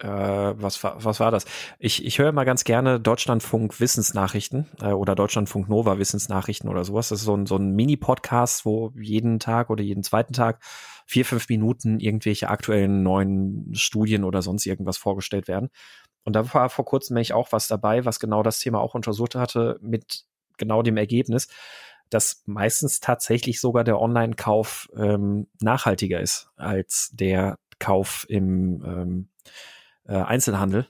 äh, was, war, was war das? Ich, ich höre mal ganz gerne Deutschlandfunk Wissensnachrichten äh, oder Deutschlandfunk Nova Wissensnachrichten oder sowas. Das ist so ein, so ein Mini-Podcast, wo jeden Tag oder jeden zweiten Tag vier, fünf Minuten irgendwelche aktuellen neuen Studien oder sonst irgendwas vorgestellt werden. Und da war vor kurzem nämlich auch was dabei, was genau das Thema auch untersucht hatte, mit genau dem Ergebnis, dass meistens tatsächlich sogar der Online-Kauf ähm, nachhaltiger ist als der Kauf im ähm, äh, Einzelhandel.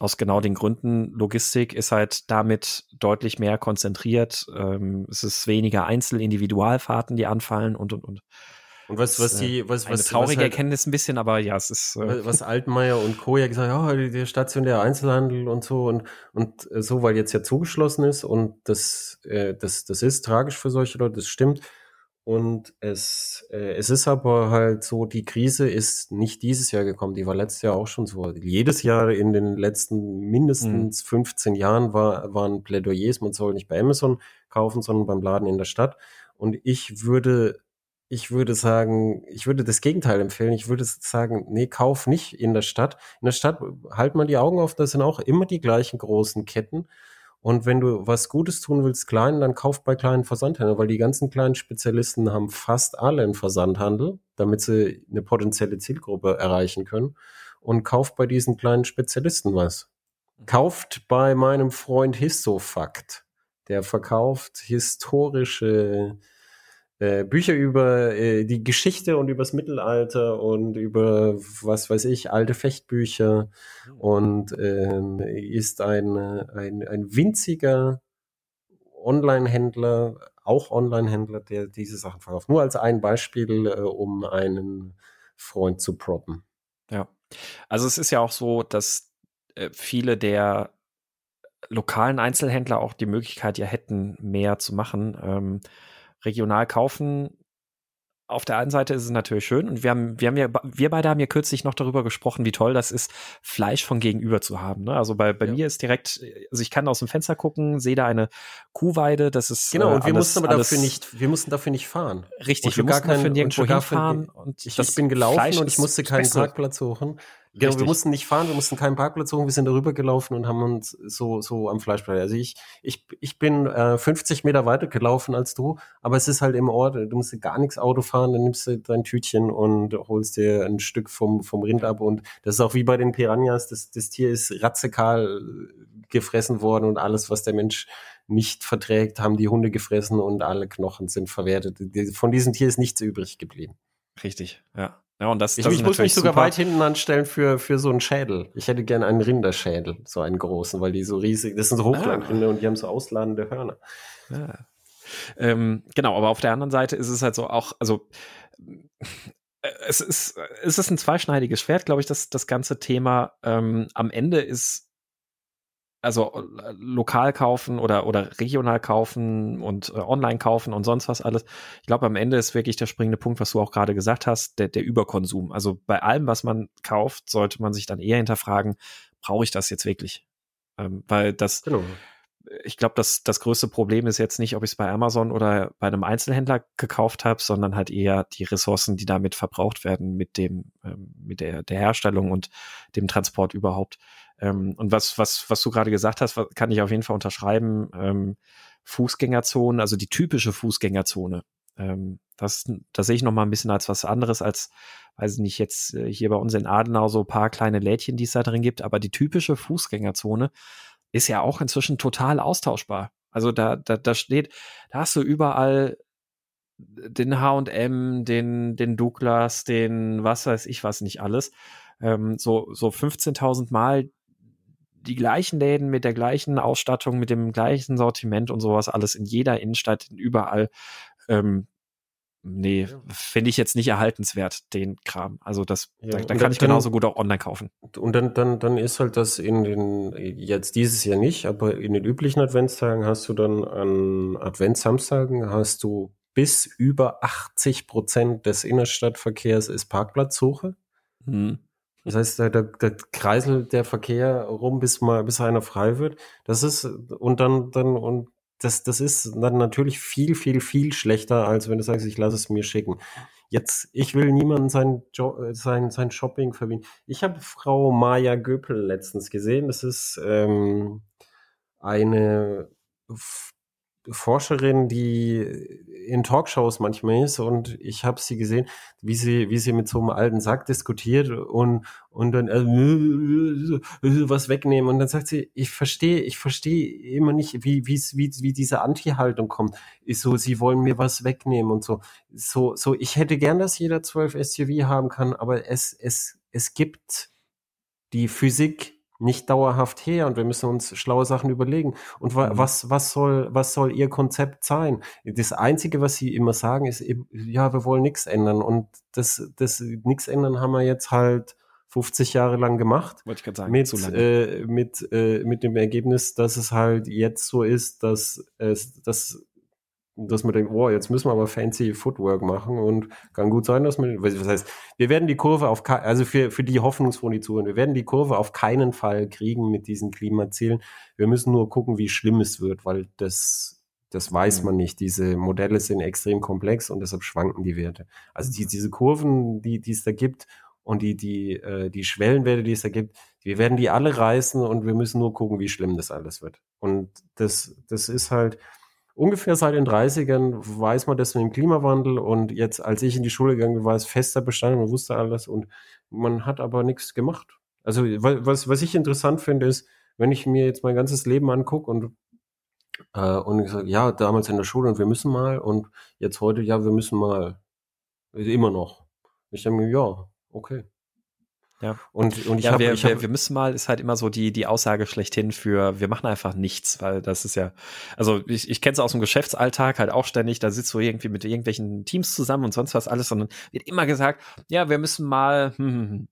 Aus genau den Gründen. Logistik ist halt damit deutlich mehr konzentriert. Ähm, es ist weniger Einzel-Individualfahrten, die anfallen und, und, und. Und was, was die, äh, was, eine was, traurige was halt, Erkenntnis ein bisschen, aber ja, es ist. Äh was Altmaier und Co. ja gesagt, ja, oh, der stationäre Einzelhandel und so und, und äh, so, weil jetzt ja zugeschlossen ist und das, äh, das, das ist tragisch für solche Leute, das stimmt. Und es, äh, es ist aber halt so, die Krise ist nicht dieses Jahr gekommen, die war letztes Jahr auch schon so. Jedes Jahr in den letzten mindestens mhm. 15 Jahren war, waren Plädoyers, man soll nicht bei Amazon kaufen, sondern beim Laden in der Stadt. Und ich würde, ich würde sagen, ich würde das Gegenteil empfehlen. Ich würde sagen, nee, kauf nicht in der Stadt. In der Stadt halt mal die Augen auf, das sind auch immer die gleichen großen Ketten. Und wenn du was Gutes tun willst, klein, dann kauf bei kleinen Versandhändlern, weil die ganzen kleinen Spezialisten haben fast alle einen Versandhandel, damit sie eine potenzielle Zielgruppe erreichen können. Und kauf bei diesen kleinen Spezialisten was. Kauft bei meinem Freund Histofakt. Der verkauft historische äh, Bücher über äh, die Geschichte und übers Mittelalter und über was weiß ich, alte Fechtbücher und ähm, ist ein, ein, ein winziger Online-Händler, auch Online-Händler, der diese Sachen verkauft. Nur als ein Beispiel, äh, um einen Freund zu proppen. Ja. Also es ist ja auch so, dass äh, viele der lokalen Einzelhändler auch die Möglichkeit ja hätten, mehr zu machen. Ähm, regional kaufen auf der einen Seite ist es natürlich schön und wir haben, wir haben ja, wir beide haben ja kürzlich noch darüber gesprochen, wie toll das ist, Fleisch von gegenüber zu haben. Ne? Also bei, bei ja. mir ist direkt, also ich kann aus dem Fenster gucken, sehe da eine Kuhweide, das ist genau. Und wir alles, mussten aber dafür nicht, wir mussten dafür nicht fahren. Richtig, wir mussten dafür nirgendwo hinfahren. Und ich, ich bin gelaufen Fleisch und ich musste keinen Parkplatz suchen. Genau, Richtig. wir mussten nicht fahren, wir mussten keinen Parkplatz suchen, wir sind darüber gelaufen und haben uns so, so am Fleischplatz. Also ich, ich, ich bin äh, 50 Meter weiter gelaufen als du, aber es ist halt im Ort, du musst gar nichts Auto fahren, dann nimmst du dein Tütchen und holst dir ein Stück vom, vom Rind ab und das ist auch wie bei den Piranhas, das, das Tier ist ratzekal gefressen worden und alles, was der Mensch nicht verträgt, haben die Hunde gefressen und alle Knochen sind verwertet. Von diesem Tier ist nichts übrig geblieben. Richtig, ja. Ja, und das, ich, das ich muss mich sogar super. weit hinten anstellen für, für so einen Schädel. Ich hätte gerne einen Rinderschädel, so einen großen, weil die so riesig, das sind so Hochlandrinder ah. und die haben so ausladende Hörner. Ja. Ähm, genau, aber auf der anderen Seite ist es halt so auch, also äh, es ist, es ist ein zweischneidiges Schwert, glaube ich, das, das ganze Thema. Ähm, am Ende ist also äh, lokal kaufen oder, oder regional kaufen und äh, online kaufen und sonst was alles. Ich glaube, am Ende ist wirklich der springende Punkt, was du auch gerade gesagt hast, der, der Überkonsum. Also bei allem, was man kauft, sollte man sich dann eher hinterfragen, brauche ich das jetzt wirklich? Ähm, weil das, genau. ich glaube, das, das größte Problem ist jetzt nicht, ob ich es bei Amazon oder bei einem Einzelhändler gekauft habe, sondern halt eher die Ressourcen, die damit verbraucht werden mit dem, ähm, mit der, der Herstellung und dem Transport überhaupt. Ähm, und was, was, was du gerade gesagt hast, kann ich auf jeden Fall unterschreiben. Ähm, Fußgängerzone, also die typische Fußgängerzone. Ähm, das, das sehe ich noch mal ein bisschen als was anderes als, weiß ich nicht, jetzt äh, hier bei uns in Adenau so ein paar kleine Lädchen, die es da drin gibt. Aber die typische Fußgängerzone ist ja auch inzwischen total austauschbar. Also da, da, da steht, da hast du überall den H&M, den, den Douglas, den was weiß ich was nicht alles. Ähm, so, so 15.000 Mal die gleichen Läden mit der gleichen Ausstattung, mit dem gleichen Sortiment und sowas, alles in jeder Innenstadt, überall. Ähm, nee, finde ich jetzt nicht erhaltenswert, den Kram. Also das, ja, da, da kann dann, ich genauso gut auch online kaufen. Und dann, dann, dann ist halt das in den, jetzt dieses Jahr nicht, aber in den üblichen Adventstagen hast du dann an Adventssamstagen hast du bis über 80 Prozent des Innerstadtverkehrs ist Parkplatzsuche. Hm. Das heißt, da, da, da kreiselt der Verkehr rum, bis mal, bis einer frei wird. Das ist, und dann, dann, und das, das ist dann natürlich viel, viel, viel schlechter, als wenn du sagst, ich lasse es mir schicken. Jetzt, ich will niemanden sein, jo sein, sein Shopping verbieten. Ich habe Frau Maja Göpel letztens gesehen. Das ist ähm, eine Forscherin, die in Talkshows manchmal ist und ich habe sie gesehen, wie sie wie sie mit so einem alten Sack diskutiert und und dann äh, was wegnehmen und dann sagt sie, ich verstehe, ich verstehe immer nicht, wie wie wie wie diese Anti-Haltung kommt. Ist so, sie wollen mir was wegnehmen und so. So so ich hätte gern, dass jeder 12 SUV haben kann, aber es es es gibt die Physik nicht dauerhaft her und wir müssen uns schlaue Sachen überlegen. Und wa mhm. was, was soll, was soll ihr Konzept sein? Das Einzige, was sie immer sagen, ist ja, wir wollen nichts ändern. Und das, das nichts ändern haben wir jetzt halt 50 Jahre lang gemacht. Wollte ich gerade sagen, mit, äh, mit, äh, mit dem Ergebnis, dass es halt jetzt so ist, dass es, dass dass man denkt, oh, jetzt müssen wir aber fancy Footwork machen und kann gut sein, dass man, was heißt, wir werden die Kurve auf, also für, für die hoffnungsfrohen Zuhörer, wir werden die Kurve auf keinen Fall kriegen mit diesen Klimazielen. Wir müssen nur gucken, wie schlimm es wird, weil das, das weiß mhm. man nicht. Diese Modelle sind extrem komplex und deshalb schwanken die Werte. Also die, diese Kurven, die, die es da gibt und die, die, äh, die Schwellenwerte, die es da gibt, wir werden die alle reißen und wir müssen nur gucken, wie schlimm das alles wird. Und das, das ist halt, ungefähr seit den 30ern weiß man das mit dem Klimawandel und jetzt, als ich in die Schule gegangen bin, war es fester Bestand, man wusste alles und man hat aber nichts gemacht. Also was, was ich interessant finde, ist, wenn ich mir jetzt mein ganzes Leben angucke und Äh, und ich sage, ja, damals in der Schule und wir müssen mal und jetzt heute, ja, wir müssen mal. Immer noch. Ich denke mir, ja, okay. Ja. Und, und ich ja, habe, wir, hab, wir, müssen mal, ist halt immer so die, die Aussage schlechthin für, wir machen einfach nichts, weil das ist ja, also ich, ich kenne es aus dem Geschäftsalltag halt auch ständig, da sitzt du irgendwie mit irgendwelchen Teams zusammen und sonst was alles, dann wird immer gesagt, ja, wir müssen mal, hm, hm,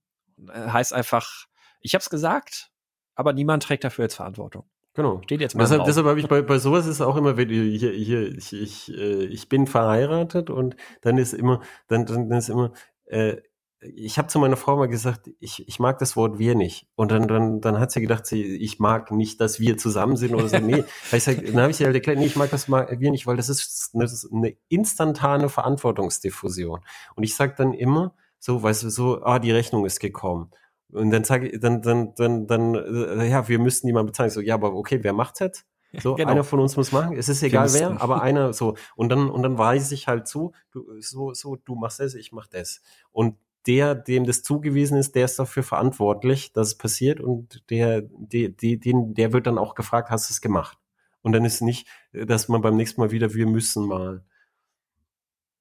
hm. heißt einfach, ich habe es gesagt, aber niemand trägt dafür jetzt Verantwortung. Genau. Steht jetzt mal deshalb, deshalb habe ich bei, bei sowas ist auch immer, wenn hier, ich, ich, äh, ich bin verheiratet und dann ist immer, dann, dann ist immer, äh, ich habe zu meiner Frau mal gesagt, ich, ich mag das Wort wir nicht. Und dann, dann, dann hat sie gedacht, sie, ich mag nicht, dass wir zusammen sind oder so. Nee, ich sag, dann habe ich sie halt erklärt, nee, ich mag das mal wir nicht, weil das ist eine, eine instantane Verantwortungsdiffusion. Und ich sage dann immer, so, weißt du, so, ah, die Rechnung ist gekommen. Und dann sage ich, dann, dann, dann, dann, äh, ja, wir müssten jemanden bezahlen. Ich so, ja, aber okay, wer macht's jetzt? So, genau. einer von uns muss machen. Es ist egal wer, aber einer so. Und dann, und dann weiß ich halt zu, du, so, so, du machst das, ich mach das. Und der, dem das zugewiesen ist, der ist dafür verantwortlich, dass es passiert und der, der, der, der wird dann auch gefragt, hast du es gemacht? Und dann ist nicht, dass man beim nächsten Mal wieder, wir müssen mal.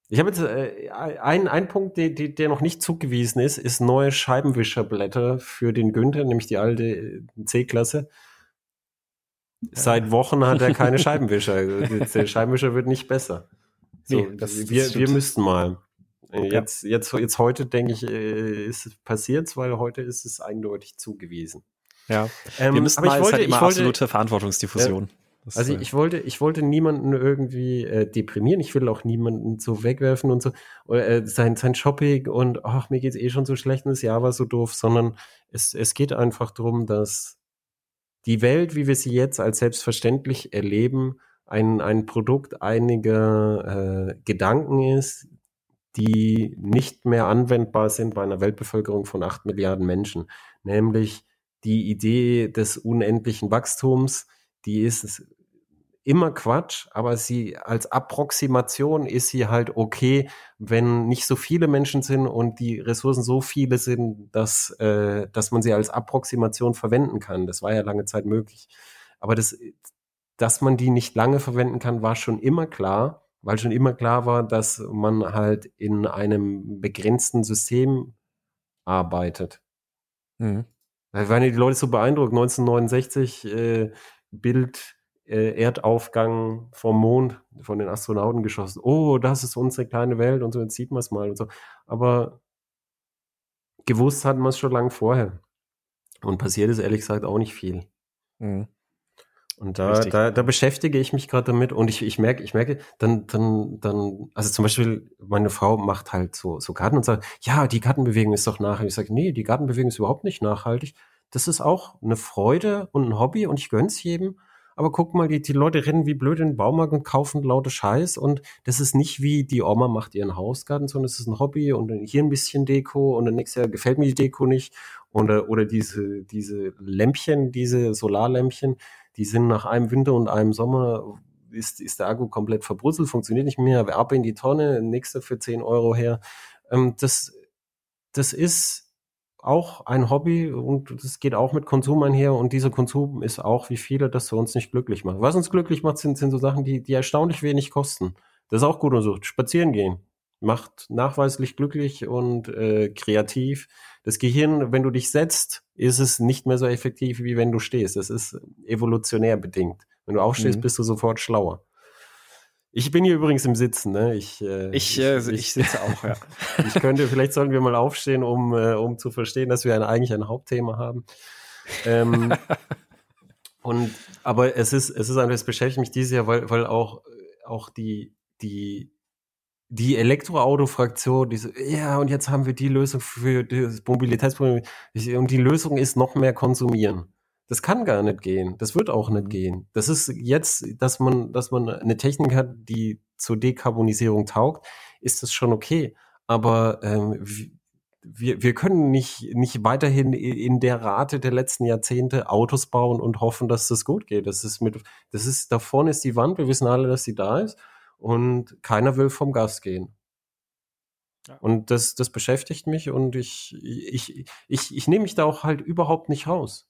Ich habe jetzt äh, ein, ein Punkt, der, der noch nicht zugewiesen ist, ist neue Scheibenwischerblätter für den Günther, nämlich die alte äh, C-Klasse. Seit Wochen hat er keine Scheibenwischer. Der Scheibenwischer wird nicht besser. So, nee, das, wir, das wir müssten mal. Jetzt, jetzt, jetzt heute denke ich, äh, ist es passiert, weil heute ist es eindeutig zugewiesen. Ja, ähm, wir müssen mal, ich wollte, halt immer ich wollte, absolute Verantwortungsdiffusion. Äh, also ich, ich, wollte, ich wollte niemanden irgendwie äh, deprimieren. Ich will auch niemanden so wegwerfen und so äh, sein, sein Shopping und ach, mir geht's eh schon so schlecht und das Jahr war so doof, sondern es, es geht einfach darum, dass die Welt, wie wir sie jetzt als selbstverständlich erleben, ein, ein Produkt einiger äh, Gedanken ist, die nicht mehr anwendbar sind bei einer Weltbevölkerung von acht Milliarden Menschen. Nämlich die Idee des unendlichen Wachstums, die ist immer Quatsch, aber sie als Approximation ist sie halt okay, wenn nicht so viele Menschen sind und die Ressourcen so viele sind, dass, äh, dass man sie als Approximation verwenden kann. Das war ja lange Zeit möglich. Aber das, dass man die nicht lange verwenden kann, war schon immer klar weil schon immer klar war, dass man halt in einem begrenzten System arbeitet. Mhm. Da waren die Leute so beeindruckt. 1969 äh, Bild äh, Erdaufgang vom Mond von den Astronauten geschossen. Oh, das ist unsere kleine Welt und so, jetzt sieht man es mal und so. Aber gewusst hatten wir es schon lange vorher. Und passiert ist ehrlich gesagt auch nicht viel. Mhm. Und da, da, da beschäftige ich mich gerade damit und ich, ich merke, ich merke, dann, dann, dann, also zum Beispiel, meine Frau macht halt so, so Garten und sagt, ja, die Gartenbewegung ist doch nachhaltig. Ich sage, nee, die Gartenbewegung ist überhaupt nicht nachhaltig. Das ist auch eine Freude und ein Hobby und ich gönn's jedem. Aber guck mal, die, die Leute rennen wie blöd in den Baumarkt und kaufen laute Scheiß und das ist nicht wie die Oma macht ihren Hausgarten, sondern es ist ein Hobby und hier ein bisschen Deko und dann nächstes Jahr gefällt mir die Deko nicht oder, oder diese, diese Lämpchen, diese Solarlämpchen, die sind nach einem Winter und einem Sommer, ist, ist der Akku komplett verbruzelt, funktioniert nicht mehr, ab in die Tonne, nächste für 10 Euro her. Ähm, das, das ist auch ein Hobby und das geht auch mit Konsum einher und dieser Konsum ist auch wie viele das für uns nicht glücklich macht. Was uns glücklich macht, sind, sind so Sachen, die, die erstaunlich wenig kosten. Das ist auch gut und so. Spazieren gehen macht nachweislich glücklich und äh, kreativ das Gehirn, wenn du dich setzt, ist es nicht mehr so effektiv, wie wenn du stehst. Das ist evolutionär bedingt. Wenn du aufstehst, mhm. bist du sofort schlauer. Ich bin hier übrigens im Sitzen, ne? Ich, äh, ich, äh, ich, ich, sitze auch, ja. ich könnte, vielleicht sollten wir mal aufstehen, um, äh, um zu verstehen, dass wir ein, eigentlich ein Hauptthema haben. Ähm, und, aber es ist, es ist einfach, es beschäftigt mich dieses Jahr, weil, weil auch, auch die, die die Elektroauto-Fraktion, diese, ja, und jetzt haben wir die Lösung für das Mobilitätsproblem. Und die Lösung ist noch mehr konsumieren. Das kann gar nicht gehen. Das wird auch nicht gehen. Das ist jetzt, dass man, dass man eine Technik hat, die zur Dekarbonisierung taugt, ist das schon okay. Aber ähm, wir, wir können nicht, nicht weiterhin in der Rate der letzten Jahrzehnte Autos bauen und hoffen, dass das gut geht. Das ist mit, das ist, da vorne ist die Wand, wir wissen alle, dass sie da ist und keiner will vom Gas gehen. Ja. Und das, das beschäftigt mich und ich, ich, ich, ich nehme mich da auch halt überhaupt nicht raus.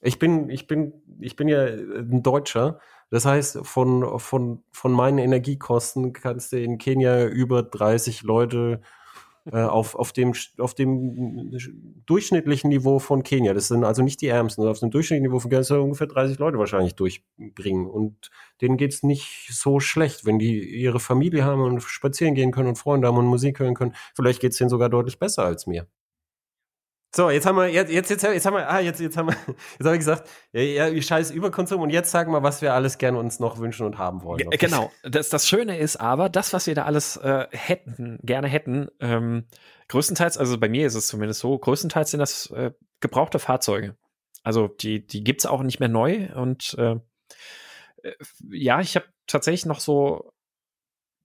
Ich bin, ich bin, ich bin ja ein Deutscher, Das heißt, von, von, von meinen Energiekosten kannst du in Kenia über 30 Leute äh, auf, auf, dem, auf dem durchschnittlichen Niveau von Kenia, das sind also nicht die Ärmsten, sondern auf dem durchschnittlichen Niveau von Kenia sind ungefähr 30 Leute wahrscheinlich durchbringen. Und denen geht's nicht so schlecht, wenn die ihre Familie haben und spazieren gehen können und Freunde haben und Musik hören können. Vielleicht geht's denen sogar deutlich besser als mir. So, jetzt haben wir, jetzt, jetzt, jetzt, jetzt haben wir, ah, jetzt, jetzt haben wir, jetzt habe ich gesagt, ja, ja, scheiß Überkonsum und jetzt sagen wir, was wir alles gerne uns noch wünschen und haben wollen. G genau. Das, das Schöne ist aber, das, was wir da alles äh, hätten, gerne hätten, ähm, größtenteils, also bei mir ist es zumindest so, größtenteils sind das äh, gebrauchte Fahrzeuge. Also die, die gibt's auch nicht mehr neu und äh, äh ja, ich habe tatsächlich noch so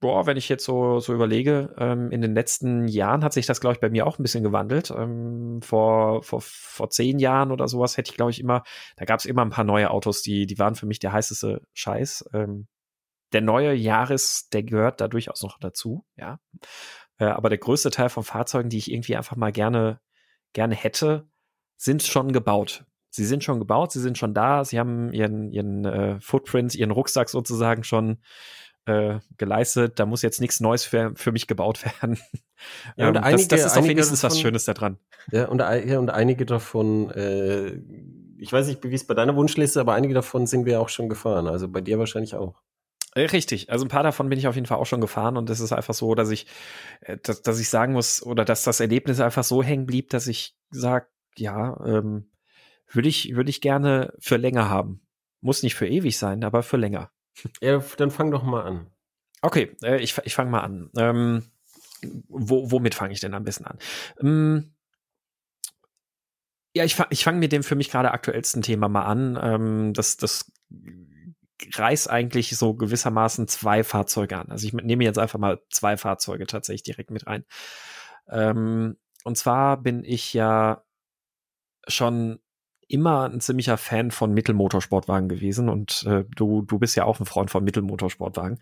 boah, wenn ich jetzt so, so überlege, ähm, in den letzten Jahren hat sich das, glaube ich, bei mir auch ein bisschen gewandelt. Ähm, vor, vor, vor zehn Jahren oder sowas hätte ich, glaube ich, immer, da gab es immer ein paar neue Autos, die, die waren für mich der heißeste Scheiß. Ähm, der neue Jahres, der gehört da durchaus noch dazu, ja. Äh, aber der größte Teil von Fahrzeugen, die ich irgendwie einfach mal gerne, gerne hätte, sind schon gebaut. Sie sind schon gebaut, sie sind schon da, sie haben ihren, ihren äh, Footprint, ihren Rucksack sozusagen schon äh, geleistet. Da muss jetzt nichts Neues für, für mich gebaut werden. Ja, und ähm, einige, das, das ist doch wenigstens davon, was Schönes daran. Ja, und, ja, und einige davon, äh, ich weiß nicht, wie es bei deiner Wunschliste, aber einige davon sind wir auch schon gefahren. Also bei dir wahrscheinlich auch. Äh, richtig, also ein paar davon bin ich auf jeden Fall auch schon gefahren und es ist einfach so, dass ich, äh, dass, dass ich sagen muss, oder dass das Erlebnis einfach so hängen blieb, dass ich sage, ja, ähm, würde ich, würde ich gerne für länger haben. Muss nicht für ewig sein, aber für länger. Ja, dann fang doch mal an. Okay, äh, ich, ich fange mal an. Ähm, wo, womit fange ich denn am besten an? Ähm, ja, ich, ich fange mit dem für mich gerade aktuellsten Thema mal an. Ähm, das, das reißt eigentlich so gewissermaßen zwei Fahrzeuge an. Also ich nehme jetzt einfach mal zwei Fahrzeuge tatsächlich direkt mit rein. Ähm, und zwar bin ich ja schon immer ein ziemlicher Fan von Mittelmotorsportwagen gewesen und äh, du, du bist ja auch ein Freund von Mittelmotorsportwagen.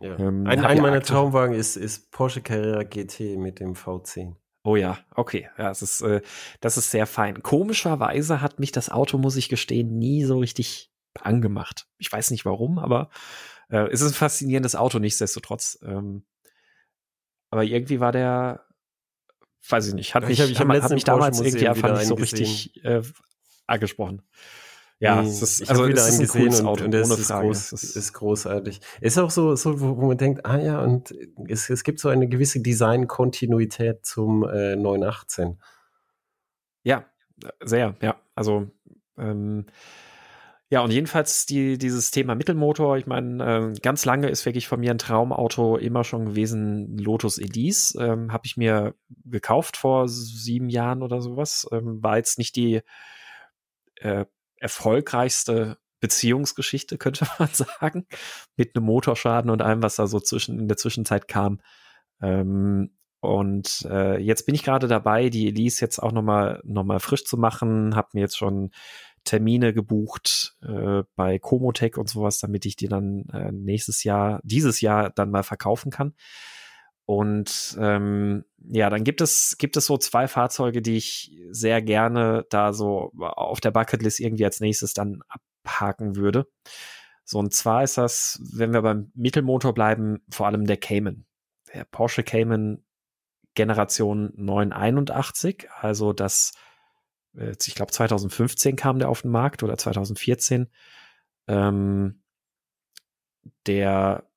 Ja. Ähm, ein ein meiner Traumwagen ist, ist Porsche Carrera GT mit dem V10. Oh ja, okay. Ja, es ist, äh, das ist sehr fein. Komischerweise hat mich das Auto, muss ich gestehen, nie so richtig angemacht. Ich weiß nicht warum, aber äh, es ist ein faszinierendes Auto, nichtsdestotrotz. Ähm, aber irgendwie war der, weiß ich nicht, hat mich, ich hab, ich hab, hat mich damals irgendwie einfach nicht so richtig äh, angesprochen. Ja, es ist, ich also wieder einen gesehen und, Auto, und es ist, groß, ist großartig. Ist auch so, so wo, wo man denkt, ah ja, und es, es gibt so eine gewisse Design-Kontinuität zum äh, 918. Ja, sehr, ja. Also ähm, ja, und jedenfalls die, dieses Thema Mittelmotor, ich meine, äh, ganz lange ist wirklich von mir ein Traumauto immer schon gewesen, Lotus Elise. Ähm, Habe ich mir gekauft vor sieben Jahren oder sowas. Ähm, war jetzt nicht die äh, erfolgreichste Beziehungsgeschichte, könnte man sagen, mit einem Motorschaden und allem, was da so zwischen in der Zwischenzeit kam. Ähm, und äh, jetzt bin ich gerade dabei, die Elise jetzt auch nochmal noch mal frisch zu machen, habe mir jetzt schon Termine gebucht äh, bei Comotech und sowas, damit ich die dann äh, nächstes Jahr, dieses Jahr dann mal verkaufen kann. Und ähm, ja, dann gibt es, gibt es so zwei Fahrzeuge, die ich sehr gerne da so auf der Bucketlist irgendwie als nächstes dann abhaken würde. So, und zwar ist das, wenn wir beim Mittelmotor bleiben, vor allem der Cayman. Der Porsche Cayman Generation 981, also das, äh, ich glaube 2015 kam der auf den Markt oder 2014. Ähm, der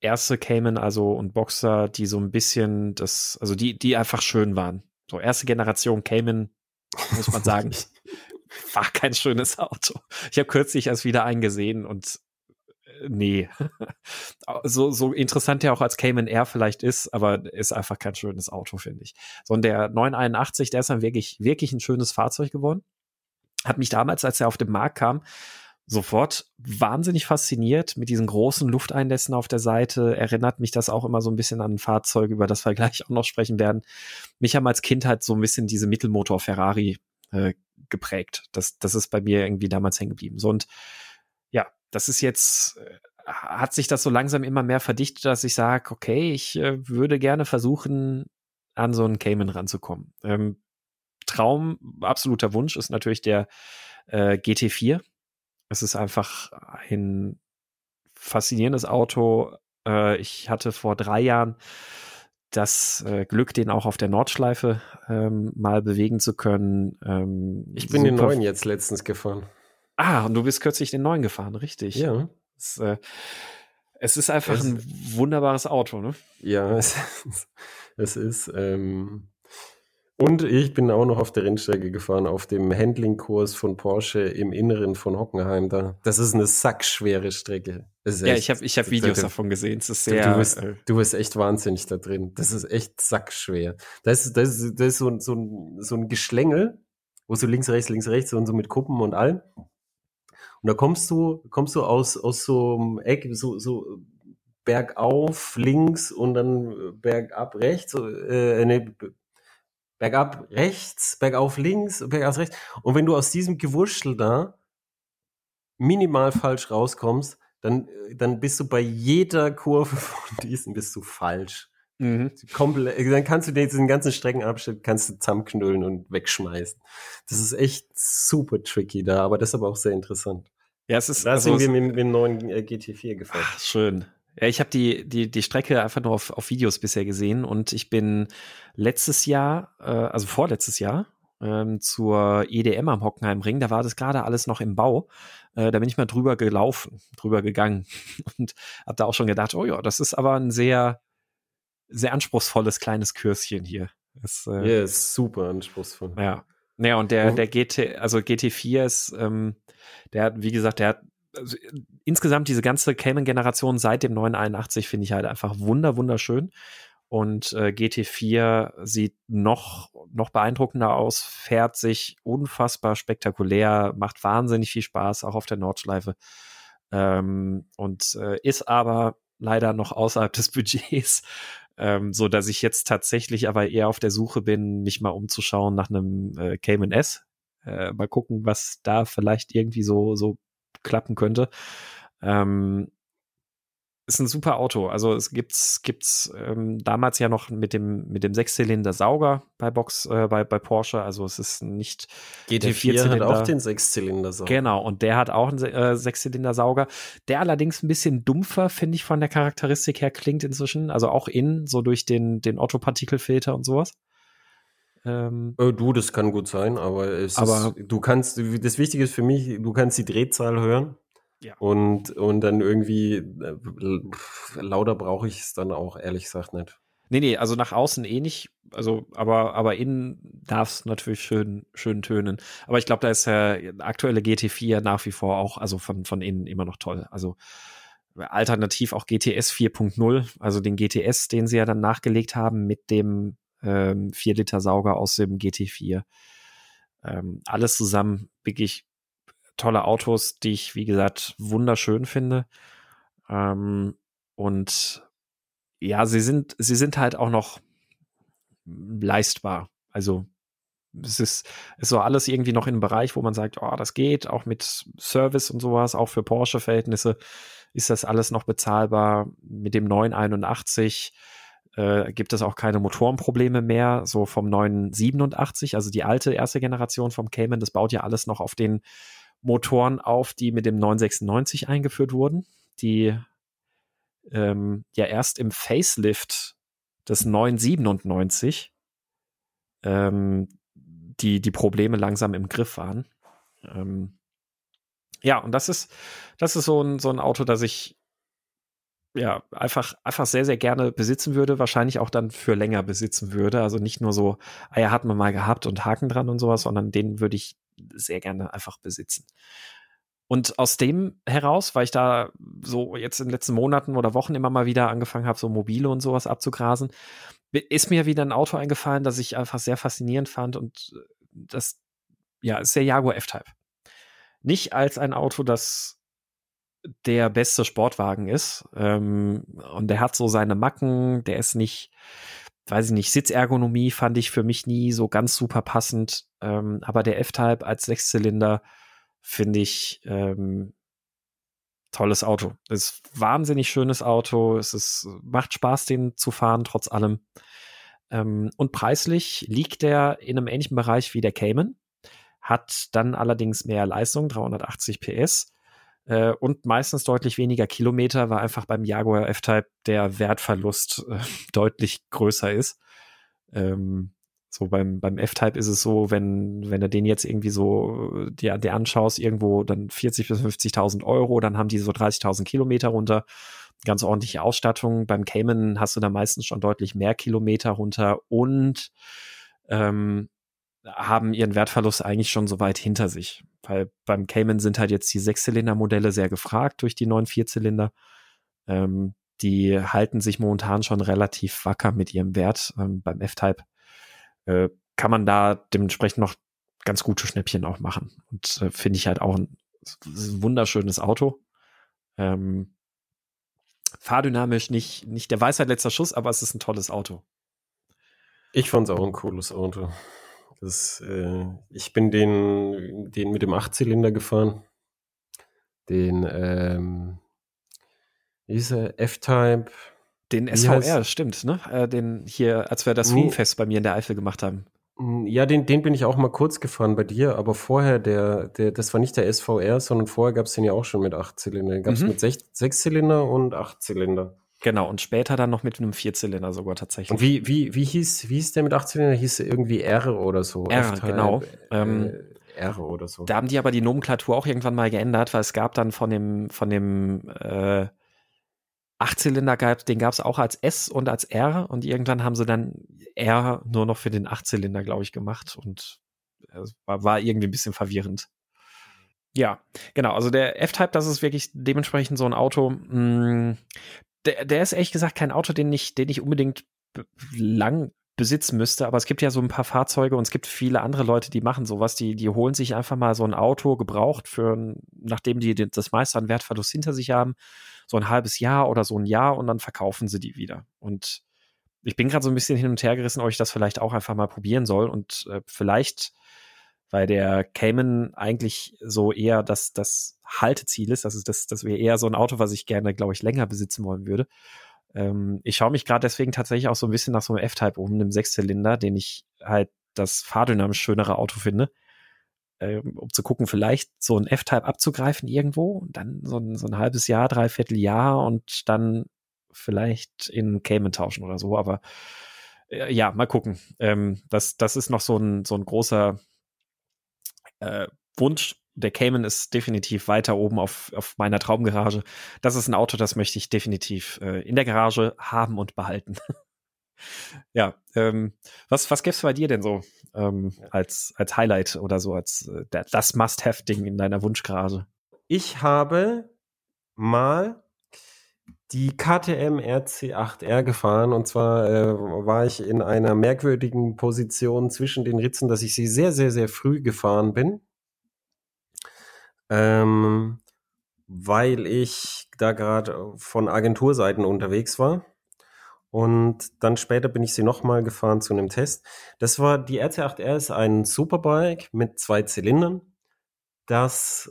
erste Cayman, also und Boxer, die so ein bisschen das, also die, die einfach schön waren. So erste Generation Cayman, muss man sagen, war kein schönes Auto. Ich habe kürzlich erst wieder einen gesehen und äh, nee. so, so interessant der auch als Cayman Air vielleicht ist, aber ist einfach kein schönes Auto, finde ich. So, und der 981, der ist dann wirklich, wirklich ein schönes Fahrzeug geworden. Hat mich damals, als er auf den Markt kam, sofort wahnsinnig fasziniert mit diesen großen Lufteinlässen auf der Seite. Erinnert mich das auch immer so ein bisschen an ein Fahrzeug, über das wir gleich auch noch sprechen werden. Mich haben als Kind halt so ein bisschen diese Mittelmotor Ferrari äh, geprägt. Das, das ist bei mir irgendwie damals hängen geblieben. So und ja, das ist jetzt, äh, hat sich das so langsam immer mehr verdichtet, dass ich sage, okay, ich äh, würde gerne versuchen, an so einen Cayman ranzukommen. Ähm, Traum, absoluter Wunsch ist natürlich der äh, GT4, es ist einfach ein faszinierendes Auto. Äh, ich hatte vor drei Jahren das äh, Glück, den auch auf der Nordschleife ähm, mal bewegen zu können. Ähm, ich bin den neuen jetzt letztens gefahren. Ah, und du bist kürzlich den neuen gefahren, richtig. Ja. Es, äh, es ist einfach es, ein wunderbares Auto, ne? Ja, es, es ist. Ähm, und ich bin auch noch auf der Rennstrecke gefahren, auf dem Handling-Kurs von Porsche im Inneren von Hockenheim. Da. Das ist eine sackschwere Strecke. ja, echt, ich habe ich hab Videos da, davon gesehen. Es ist sehr, du, bist, äh, du bist echt wahnsinnig da drin. Das ist echt sackschwer. Das ist, das ist, das ist so, so, ein, so ein Geschlängel, wo so links, rechts, links, rechts und so mit Kuppen und allem. Und da kommst du, kommst du aus, aus so einem Eck, so, so bergauf links und dann bergab rechts, äh, nee, bergab rechts, bergauf links, bergauf rechts. Und wenn du aus diesem Gewurschtel da minimal falsch rauskommst, dann, dann bist du bei jeder Kurve von diesen bist du falsch. Mhm. Komplett, dann kannst du diesen ganzen Streckenabschnitt kannst du zusammenknüllen und wegschmeißen. Das ist echt super tricky da, aber das ist aber auch sehr interessant. Ja, es ist. Da also sind wir mit, mit dem neuen äh, GT4 gefahren. Schön. Ja, ich habe die, die, die Strecke einfach nur auf, auf Videos bisher gesehen und ich bin letztes Jahr, äh, also vorletztes Jahr, ähm, zur EDM am Hockenheimring, da war das gerade alles noch im Bau. Äh, da bin ich mal drüber gelaufen, drüber gegangen und habe da auch schon gedacht, oh ja, das ist aber ein sehr, sehr anspruchsvolles kleines Kürschen hier. Das, äh, ja, ist super anspruchsvoll. Ja. Ja, und der, der GT, also GT4 ist, ähm, der hat, wie gesagt, der hat also, insgesamt diese ganze Cayman-Generation seit dem 981 finde ich halt einfach wunder, wunderschön. Und äh, GT4 sieht noch, noch beeindruckender aus, fährt sich unfassbar spektakulär, macht wahnsinnig viel Spaß, auch auf der Nordschleife. Ähm, und äh, ist aber leider noch außerhalb des Budgets, ähm, so dass ich jetzt tatsächlich aber eher auf der Suche bin, mich mal umzuschauen nach einem äh, Cayman S. Äh, mal gucken, was da vielleicht irgendwie so, so klappen könnte. Ähm, ist ein super Auto. Also es gibt's gibt's ähm, damals ja noch mit dem mit dem Sechszylinder Sauger bei Box äh, bei bei Porsche. Also es ist nicht GT4 hat auch den Sechszylinder Sauger. Genau und der hat auch einen äh, Sechszylinder Sauger, der allerdings ein bisschen dumpfer finde ich von der Charakteristik her klingt inzwischen. Also auch innen so durch den den Otto Partikelfilter und sowas. Ähm, äh, du, das kann gut sein, aber, es aber ist, du kannst, das Wichtige ist für mich, du kannst die Drehzahl hören. Ja. Und, und dann irgendwie äh, lauter brauche ich es dann auch, ehrlich gesagt, nicht. Nee, nee, also nach außen eh nicht, also, aber, aber innen darf es natürlich schön, schön tönen. Aber ich glaube, da ist der aktuelle GT4 nach wie vor auch, also von, von innen immer noch toll. Also alternativ auch GTS 4.0, also den GTS, den sie ja dann nachgelegt haben mit dem ähm, 4 Liter Sauger aus dem GT4. Ähm, alles zusammen wirklich tolle Autos, die ich, wie gesagt, wunderschön finde. Ähm, und ja, sie sind, sie sind halt auch noch leistbar. Also es ist, ist so alles irgendwie noch einem Bereich, wo man sagt, oh, das geht, auch mit Service und sowas, auch für Porsche-Verhältnisse ist das alles noch bezahlbar. Mit dem 981 äh, gibt es auch keine Motorenprobleme mehr, so vom neuen 87, also die alte erste Generation vom Cayman, das baut ja alles noch auf den Motoren auf, die mit dem 996 eingeführt wurden, die ähm, ja erst im Facelift des 997 ähm, die, die Probleme langsam im Griff waren. Ähm, ja, und das ist, das ist so ein, so ein Auto, das ich ja, einfach, einfach sehr, sehr gerne besitzen würde, wahrscheinlich auch dann für länger besitzen würde. Also nicht nur so, ah ja, hat man mal gehabt und Haken dran und sowas, sondern den würde ich sehr gerne einfach besitzen. Und aus dem heraus, weil ich da so jetzt in den letzten Monaten oder Wochen immer mal wieder angefangen habe, so mobile und sowas abzugrasen, ist mir wieder ein Auto eingefallen, das ich einfach sehr faszinierend fand und das, ja, ist der Jaguar F-Type. Nicht als ein Auto, das der beste Sportwagen ist. Ähm, und der hat so seine Macken, der ist nicht, weiß ich nicht, Sitzergonomie fand ich für mich nie so ganz super passend. Ähm, aber der F-Type als Sechszylinder finde ich ähm, tolles Auto. ist wahnsinnig schönes Auto. Es ist, macht Spaß, den zu fahren, trotz allem. Ähm, und preislich liegt der in einem ähnlichen Bereich wie der Cayman, hat dann allerdings mehr Leistung, 380 PS äh, und meistens deutlich weniger Kilometer, weil einfach beim Jaguar F-Type der Wertverlust äh, deutlich größer ist. Ähm, so beim, beim F-Type ist es so, wenn, wenn du den jetzt irgendwie so dir, dir anschaust, irgendwo dann 40 bis 50.000 Euro, dann haben die so 30.000 Kilometer runter. Ganz ordentliche Ausstattung. Beim Cayman hast du da meistens schon deutlich mehr Kilometer runter und ähm, haben ihren Wertverlust eigentlich schon so weit hinter sich. Weil beim Cayman sind halt jetzt die Sechszylinder-Modelle sehr gefragt durch die neuen Vierzylinder. Ähm, die halten sich momentan schon relativ wacker mit ihrem Wert. Ähm, beim F-Type äh, kann man da dementsprechend noch ganz gute Schnäppchen auch machen. Und äh, finde ich halt auch ein, ein wunderschönes Auto. Ähm, fahrdynamisch nicht, nicht der Weisheit letzter Schuss, aber es ist ein tolles Auto. Ich fand es auch ein cooles Auto. Das, äh, ich bin den, den mit dem Achtzylinder gefahren. Den, ähm, dieser F-Type. Den SVR, stimmt, ne? Äh, den hier, als wir das nee. Bei mir in der Eifel gemacht haben. Ja, den, den bin ich auch mal kurz gefahren bei dir, aber vorher, der, der, das war nicht der SVR, sondern vorher gab es den ja auch schon mit acht Zylinder. Den gab es mhm. mit sech, sechs Zylinder und acht Zylinder. Genau, und später dann noch mit einem Vierzylinder sogar tatsächlich. Und wie, wie, wie hieß, wie hieß der mit acht Zylinder? Hieß irgendwie R oder so? R, genau. Äh, ähm, R oder so. Da haben die aber die Nomenklatur auch irgendwann mal geändert, weil es gab dann von dem, von dem äh, Achtzylinder gab, den gab es auch als S und als R und irgendwann haben sie dann R nur noch für den Achtzylinder, glaube ich, gemacht und es war, war irgendwie ein bisschen verwirrend. Ja, genau. Also der F-Type, das ist wirklich dementsprechend so ein Auto. Mh, mm, der, der ist ehrlich gesagt kein Auto, den ich, den ich unbedingt lang besitzen müsste, aber es gibt ja so ein paar Fahrzeuge und es gibt viele andere Leute, die machen sowas, die, die holen sich einfach mal so ein Auto gebraucht für, nachdem die das meiste an Wertverlust hinter sich haben, so ein halbes Jahr oder so ein Jahr und dann verkaufen sie die wieder. Und ich bin gerade so ein bisschen hin und her gerissen, ob ich das vielleicht auch einfach mal probieren soll und äh, vielleicht, weil der Cayman eigentlich so eher das, das Halteziel ist, also das, das wäre eher so ein Auto, was ich gerne, glaube ich, länger besitzen wollen würde. Ähm, ich schaue mich gerade deswegen tatsächlich auch so ein bisschen nach so einem F-Type um, einem Sechszylinder, den ich halt das fahrdynamisch schönere Auto finde ähm, um zu gucken, vielleicht so ein F-Type abzugreifen irgendwo und dann so ein, so ein halbes Jahr, dreiviertel Jahr und dann vielleicht in Cayman tauschen oder so. Aber äh, ja, mal gucken. Ähm, das, das ist noch so ein, so ein großer äh, Wunsch. Der Cayman ist definitiv weiter oben auf, auf meiner Traumgarage. Das ist ein Auto, das möchte ich definitiv äh, in der Garage haben und behalten. ja, ähm, was, was gibt's bei dir denn so ähm, als, als Highlight oder so, als äh, das Must-Have-Ding in deiner Wunschgarage? Ich habe mal die KTM RC8R gefahren und zwar äh, war ich in einer merkwürdigen Position zwischen den Ritzen, dass ich sie sehr, sehr, sehr früh gefahren bin. Ähm, weil ich da gerade von Agenturseiten unterwegs war. Und dann später bin ich sie nochmal gefahren zu einem Test. Das war, die RC8R ist ein Superbike mit zwei Zylindern, das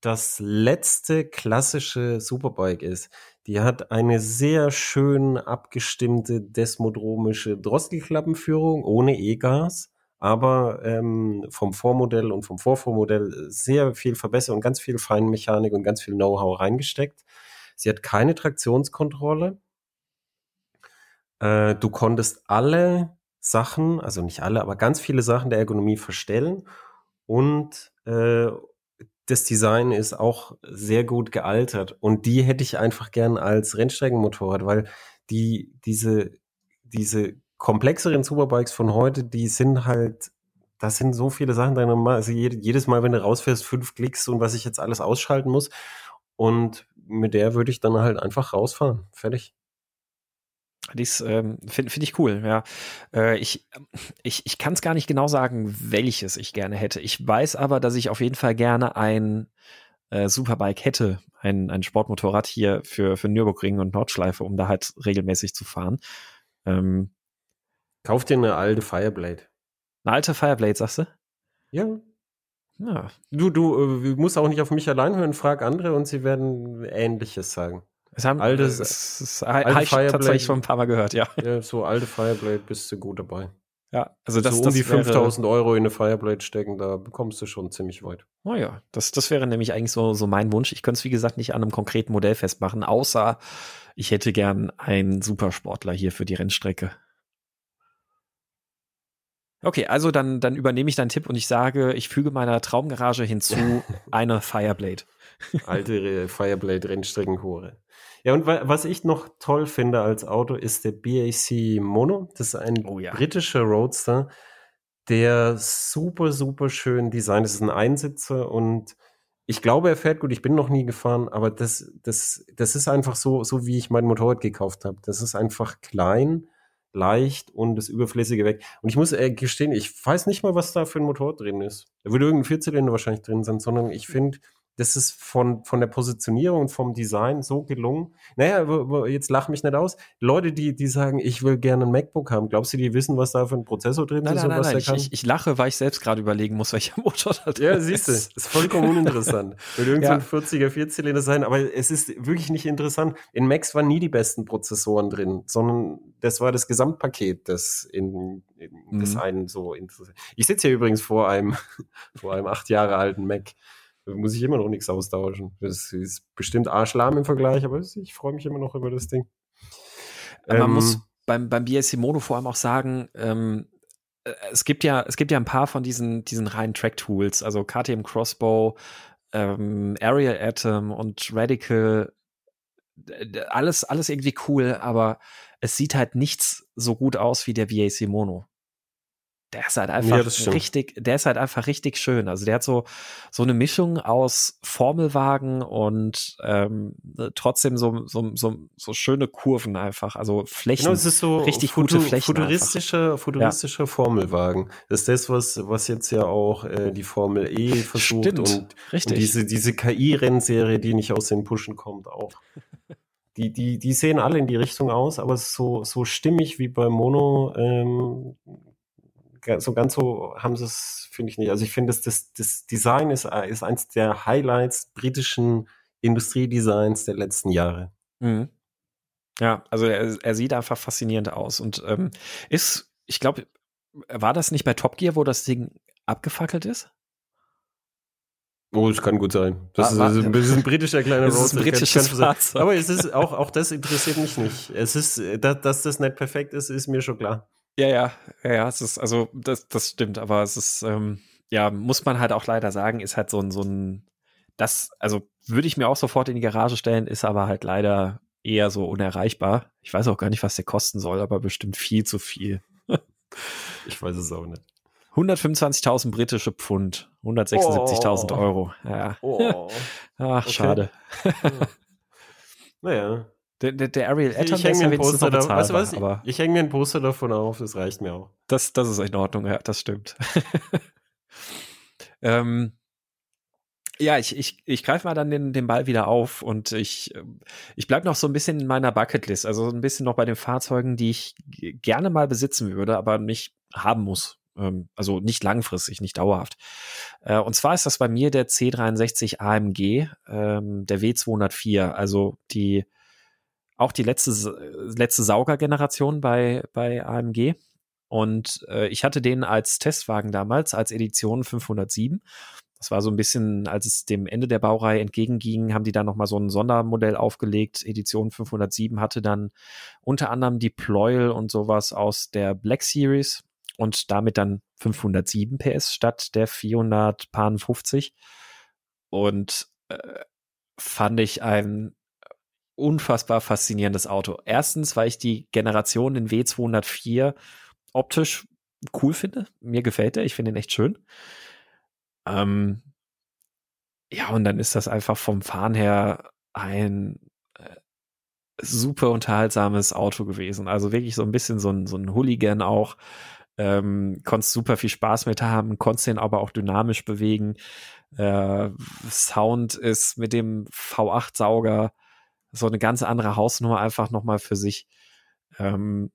das letzte klassische Superbike ist. Die hat eine sehr schön abgestimmte desmodromische Drosselklappenführung ohne E-Gas, aber ähm, vom Vormodell und vom Vorvormodell sehr viel verbessert und ganz viel Feinmechanik und ganz viel Know-how reingesteckt. Sie hat keine Traktionskontrolle äh, du konntest alle Sachen, also nicht alle, aber ganz viele Sachen der Ergonomie verstellen und äh, das Design ist auch sehr gut gealtert und die hätte ich einfach gern als Rennstreckenmotorrad, weil die diese diese komplexeren Superbikes von heute, die sind halt das sind so viele Sachen drin. Also jedes Mal, wenn du rausfährst, fünf Klicks und was ich jetzt alles ausschalten muss. Und mit der würde ich dann halt einfach rausfahren. Fertig. Dies ähm, finde find ich cool, ja. Äh, ich ich, ich kann es gar nicht genau sagen, welches ich gerne hätte. Ich weiß aber, dass ich auf jeden Fall gerne ein äh, Superbike hätte, ein, ein Sportmotorrad hier für, für Nürburgring und Nordschleife, um da halt regelmäßig zu fahren. Ähm, Kauf dir eine alte Fireblade. Eine alte Fireblade, sagst du? Ja. Ja. Du, du äh, musst auch nicht auf mich allein hören, frag andere und sie werden Ähnliches sagen. Es haben alte, das, das, alte ich tatsächlich schon ein paar Mal gehört, ja. ja. So alte Fireblade bist du gut dabei. Ja, also das, so um das die wäre- 5000 Euro in eine Fireblade stecken, da bekommst du schon ziemlich weit. Oh ja, das, das wäre nämlich eigentlich so, so mein Wunsch. Ich könnte es, wie gesagt, nicht an einem konkreten Modell festmachen, außer ich hätte gern einen Supersportler hier für die Rennstrecke. Okay, also dann, dann übernehme ich deinen Tipp und ich sage, ich füge meiner Traumgarage hinzu eine Fireblade. Alte Re- Fireblade-Rennstreckenhure. Ja, und wa was ich noch toll finde als Auto ist der BAC Mono. Das ist ein Oh ja. britischer Roadster, der super, super schön designt ist. Das ist ein Einsitzer und ich glaube, er fährt gut. Ich bin noch nie gefahren, aber das, das, das ist einfach so, so wie ich mein Motorrad gekauft habe. Das ist einfach klein, leicht und das Überflüssige weg. Und ich muss äh, gestehen, ich weiß nicht mal, was da für ein Motor drin ist. Da würde irgendein Vierzylinder wahrscheinlich drin sein, sondern ich finde, das ist von, von der Positionierung und vom Design so gelungen. Naja, jetzt lach mich nicht aus. Leute, die, die sagen, ich will gerne ein MacBook haben, glaubst du, die wissen, was da für ein Prozessor drin Nein, ist nein, und nein, was der Ich, kann? ich, ich lache, weil ich selbst gerade überlegen muss, welcher Motor das Ja, siehst du, ist vollkommen uninteressant. Wird irgend so Ja. ein 40er Vierzylinder sein, aber es ist wirklich nicht interessant. In Macs waren nie die besten Prozessoren drin, sondern das war das Gesamtpaket, das in, in das Mhm. einen so interessiert. Ich sitze hier übrigens vor einem, vor einem acht Jahre alten Mac. Muss ich immer noch nichts austauschen. Das ist bestimmt arschlahm im Vergleich, aber ich freue mich immer noch über das Ding. Man Ähm, muss beim, beim BSC Mono vor allem auch sagen, ähm, äh, es gibt ja, es gibt ja ein paar von diesen, diesen reinen Track-Tools, also KTM Crossbow, ähm, Aerial Atom und Radical, alles, alles irgendwie cool, aber es sieht halt nichts so gut aus wie der BAC Mono. Der ist halt einfach Ja, richtig, der ist halt einfach richtig schön. Also der hat so, so eine Mischung aus Formelwagen und ähm, trotzdem so, so, so, so schöne Kurven einfach, also Flächen. Genau, es ist so richtig gute Flächen futuristischer, futuristischer Formelwagen. Das ist das, was, was jetzt ja auch äh, die Formel E versucht Stimmt, und, richtig. und diese, diese KI-Rennserie, die nicht aus den Pushen kommt, auch. Die, die, die sehen alle in die Richtung aus, aber so, so stimmig wie bei Mono, ähm, so ganz so haben sie es, finde ich nicht. Also ich finde, das, das, das Design ist, äh, ist eins der Highlights britischen Industriedesigns der letzten Jahre. Mhm. Ja, also er, er sieht einfach faszinierend aus und ähm, ist, ich glaube, war das nicht bei Top Gear, wo das Ding abgefackelt ist? Oh, es kann gut sein. Das, War- ist, das ist ein britischer kleiner Es ist ein Roadster, britisches. Fahrzeug. Aber es ist auch, auch das interessiert mich nicht. Es ist, äh, dass, dass das nicht perfekt ist, ist mir schon klar. Ja, ja, ja, ja, es ist, also das, das stimmt, aber es ist, ähm, ja, muss man halt auch leider sagen, ist halt so ein, so ein, das, also würde ich mir auch sofort in die Garage stellen, ist aber halt leider eher so unerreichbar. Ich weiß auch gar nicht, was der kosten soll, aber bestimmt viel zu viel. Ich weiß es auch nicht. 125.000 britische Pfund, 176.000 Oh. Euro. Ja. Oh. Ach, Okay. schade. naja. Der, der, der Ariel ich der ist ja wenigstens noch da, weißt du bezahlbar, was? aber Ich, hänge mir ein Poster davon auf, das reicht mir auch. das, das ist in Ordnung, ja, das stimmt. ähm, ja, ich, ich, ich greife mal dann den, den Ball wieder auf und ich, ich bleibe noch so ein bisschen in meiner Bucketlist, also ein bisschen noch bei den Fahrzeugen, die ich gerne mal besitzen würde, aber nicht haben muss. Ähm, also nicht langfristig, nicht dauerhaft. Äh, und zwar ist das bei mir der C63 AMG, ähm, der W204, also die auch die letzte, letzte Saugergeneration bei, bei AMG. Und äh, ich hatte den als Testwagen damals, als Edition 507. Das war so ein bisschen, als es dem Ende der Baureihe entgegenging, haben die da nochmal so ein Sondermodell aufgelegt. Edition 507 hatte dann unter anderem die Pleuel und sowas aus der Black Series und damit dann 507 PS statt der 450. Und äh, fand ich ein unfassbar faszinierendes Auto. Erstens, weil ich die Generation in W204 optisch cool finde. Mir gefällt der. Ich finde ihn echt schön. Ähm, ja, und dann ist das einfach vom Fahren her ein äh, super unterhaltsames Auto gewesen. Also wirklich so ein bisschen so ein, so ein Hooligan auch. Ähm, konntest super viel Spaß mit haben, konntest den aber auch dynamisch bewegen. Äh, Sound ist mit dem V8-Sauger so eine ganz andere Hausnummer einfach nochmal für sich. Ähm,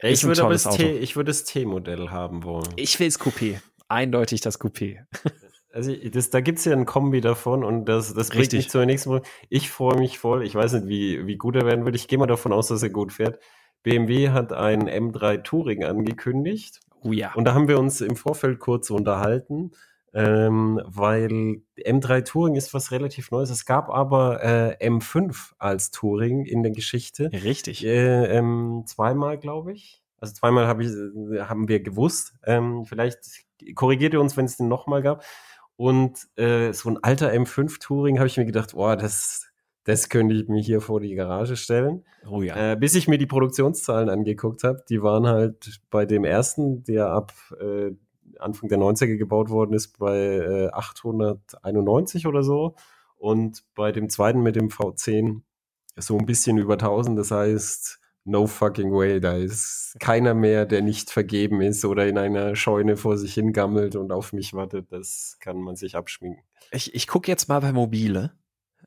Ich würde das. T, ich würde das T-Modell haben wollen. Ich will's Coupé. Eindeutig das Coupé. Also das, da gibt's ja ein Kombi davon und das, das bringt mich zur nächsten Frage. Ich freue mich voll. Ich weiß nicht, wie, wie gut er werden wird. Ich gehe mal davon aus, dass er gut fährt. BMW hat einen M3 Touring angekündigt Oh ja. Und da haben wir uns im Vorfeld kurz unterhalten, ähm, weil M3 Touring ist was relativ Neues. Es gab aber äh, M5 als Touring in der Geschichte. Richtig. Äh, ähm, zweimal, glaube ich. Also zweimal hab ich, haben wir gewusst. Ähm, vielleicht korrigiert ihr uns, wenn es den nochmal gab. Und äh, so ein alter M5 Touring habe ich mir gedacht, boah, das, das könnte ich mir hier vor die Garage stellen. Oh ja. Äh, bis ich mir die Produktionszahlen angeguckt habe, die waren halt bei dem ersten, der ab äh, Anfang der 90er gebaut worden ist, bei äh, 891 oder so. Und bei dem zweiten mit dem V10 so ein bisschen über 1000. Das heißt, no fucking way, da ist keiner mehr, der nicht vergeben ist oder in einer Scheune vor sich hingammelt und auf mich wartet. Das kann man sich abschminken. Ich, ich gucke jetzt mal bei Mobile.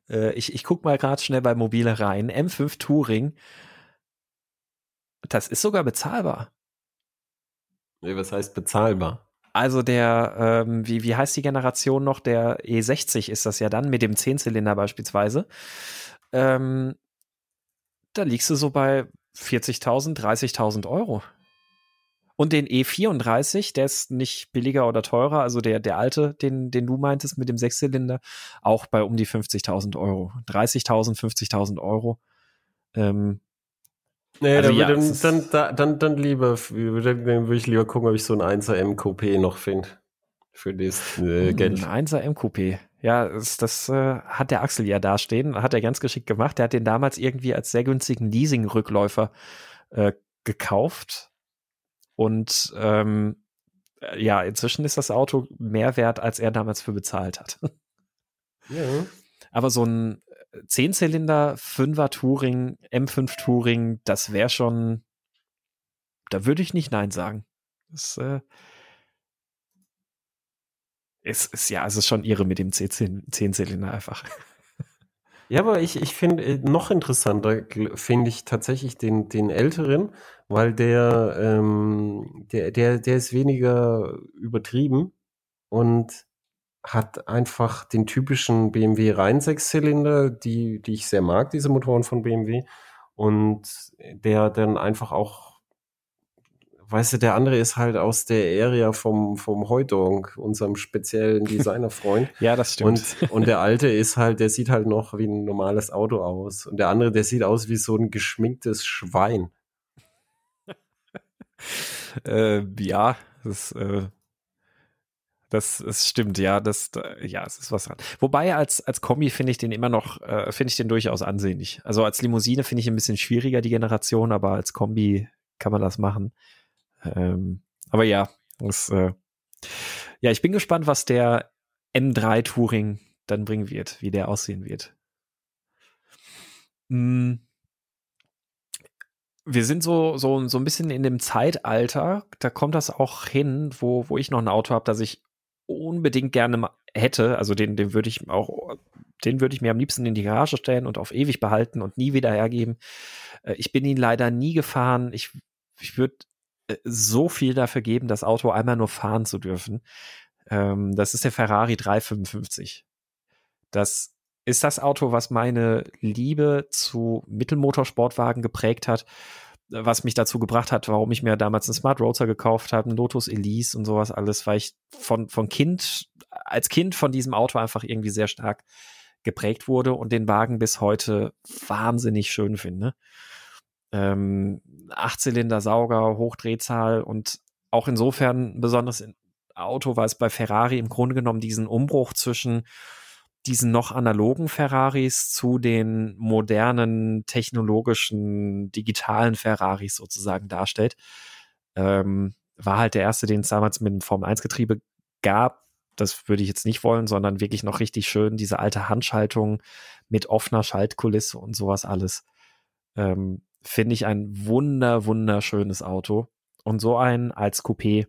Äh, ich ich gucke mal gerade schnell bei Mobile rein. M5 Touring. Das ist sogar bezahlbar. Nee, was heißt bezahlbar? Also der, ähm, wie, wie heißt die Generation noch? Der E60 ist das ja dann, mit dem Zehnzylinder beispielsweise. Ähm, da liegst du so bei 40.000, 30.000 Euro. Und den E34, der ist nicht billiger oder teurer, also der, der alte, den, den du meintest mit dem Sechszylinder, auch bei um die 50.000 Euro. 30.000, 50.000 Euro. Ähm, Nee, also dann, ja, dann, dann, dann, dann, dann lieber, dann würde ich lieber gucken, ob ich so ein 1er MQP noch finde. Für das äh, hm, Geld. Ein 1er MQP. Ja, das, das äh, hat der Axel ja dastehen. Hat er ganz geschickt gemacht. Der hat den damals irgendwie als sehr günstigen Leasing-Rückläufer äh, gekauft. Und ähm, äh, ja, inzwischen ist das Auto mehr wert, als er damals für bezahlt hat. Ja. Aber so ein Zehnzylinder, Fünfer Touring, M5 Touring, das wäre schon, da würde ich nicht Nein sagen. Das äh, ist, ist ja, es ist schon irre mit dem Zehnzylinder einfach. Ja, aber ich, ich finde, äh, noch interessanter finde ich tatsächlich den, den älteren, weil der, ähm, der, der, der ist weniger übertrieben und hat einfach den typischen BMW Reinsechszylinder, die, die ich sehr mag, diese Motoren von BMW. Und der dann einfach auch, weißt du, der andere ist halt aus der Area vom, vom Heudong, unserem speziellen Designerfreund. ja, das stimmt. Und, und der alte ist halt, der sieht halt noch wie ein normales Auto aus. Und der andere, der sieht aus wie so ein geschminktes Schwein. äh, ja, das äh, das, das stimmt, ja, das, ja, es ist was dran. Wobei als, als Kombi finde ich den immer noch, äh, finde ich den durchaus ansehnlich. Also als Limousine finde ich ein bisschen schwieriger, die Generation, aber als Kombi kann man das machen. Ähm, aber ja, das, äh, ja, ich bin gespannt, was der M3 Touring dann bringen wird, wie der aussehen wird. Hm wir sind so, so, so ein bisschen in dem Zeitalter, da kommt das auch hin, wo, wo ich noch ein Auto habe, das ich unbedingt gerne hätte, also den, den würde ich auch, den würde ich mir am liebsten in die Garage stellen und auf ewig behalten und nie wieder hergeben. Äh, ich bin ihn leider nie gefahren. Ich, ich würde äh, so viel dafür geben, das Auto einmal nur fahren zu dürfen. Ähm, das ist der Ferrari 355. Das ist das Auto, was meine Liebe zu Mittelmotorsportwagen geprägt hat was mich dazu gebracht hat, warum ich mir damals einen Smart Roadster gekauft habe, einen Lotus Elise und sowas alles, weil ich von, von Kind, als Kind von diesem Auto einfach irgendwie sehr stark geprägt wurde und den Wagen bis heute wahnsinnig schön finde. Ähm, Achtzylinder Sauger, Hochdrehzahl und auch insofern ein besonderes Auto, weil es bei Ferrari im Grunde genommen diesen Umbruch zwischen diesen noch analogen Ferraris zu den modernen, technologischen, digitalen Ferraris sozusagen darstellt. Ähm, war halt der erste, den es damals mit dem Formel-1-Getriebe gab. Das würde ich jetzt nicht wollen, sondern wirklich noch richtig schön diese alte Handschaltung mit offener Schaltkulisse und sowas alles. Ähm, Finde ich ein wunder, wunderschönes Auto. Und so ein als Coupé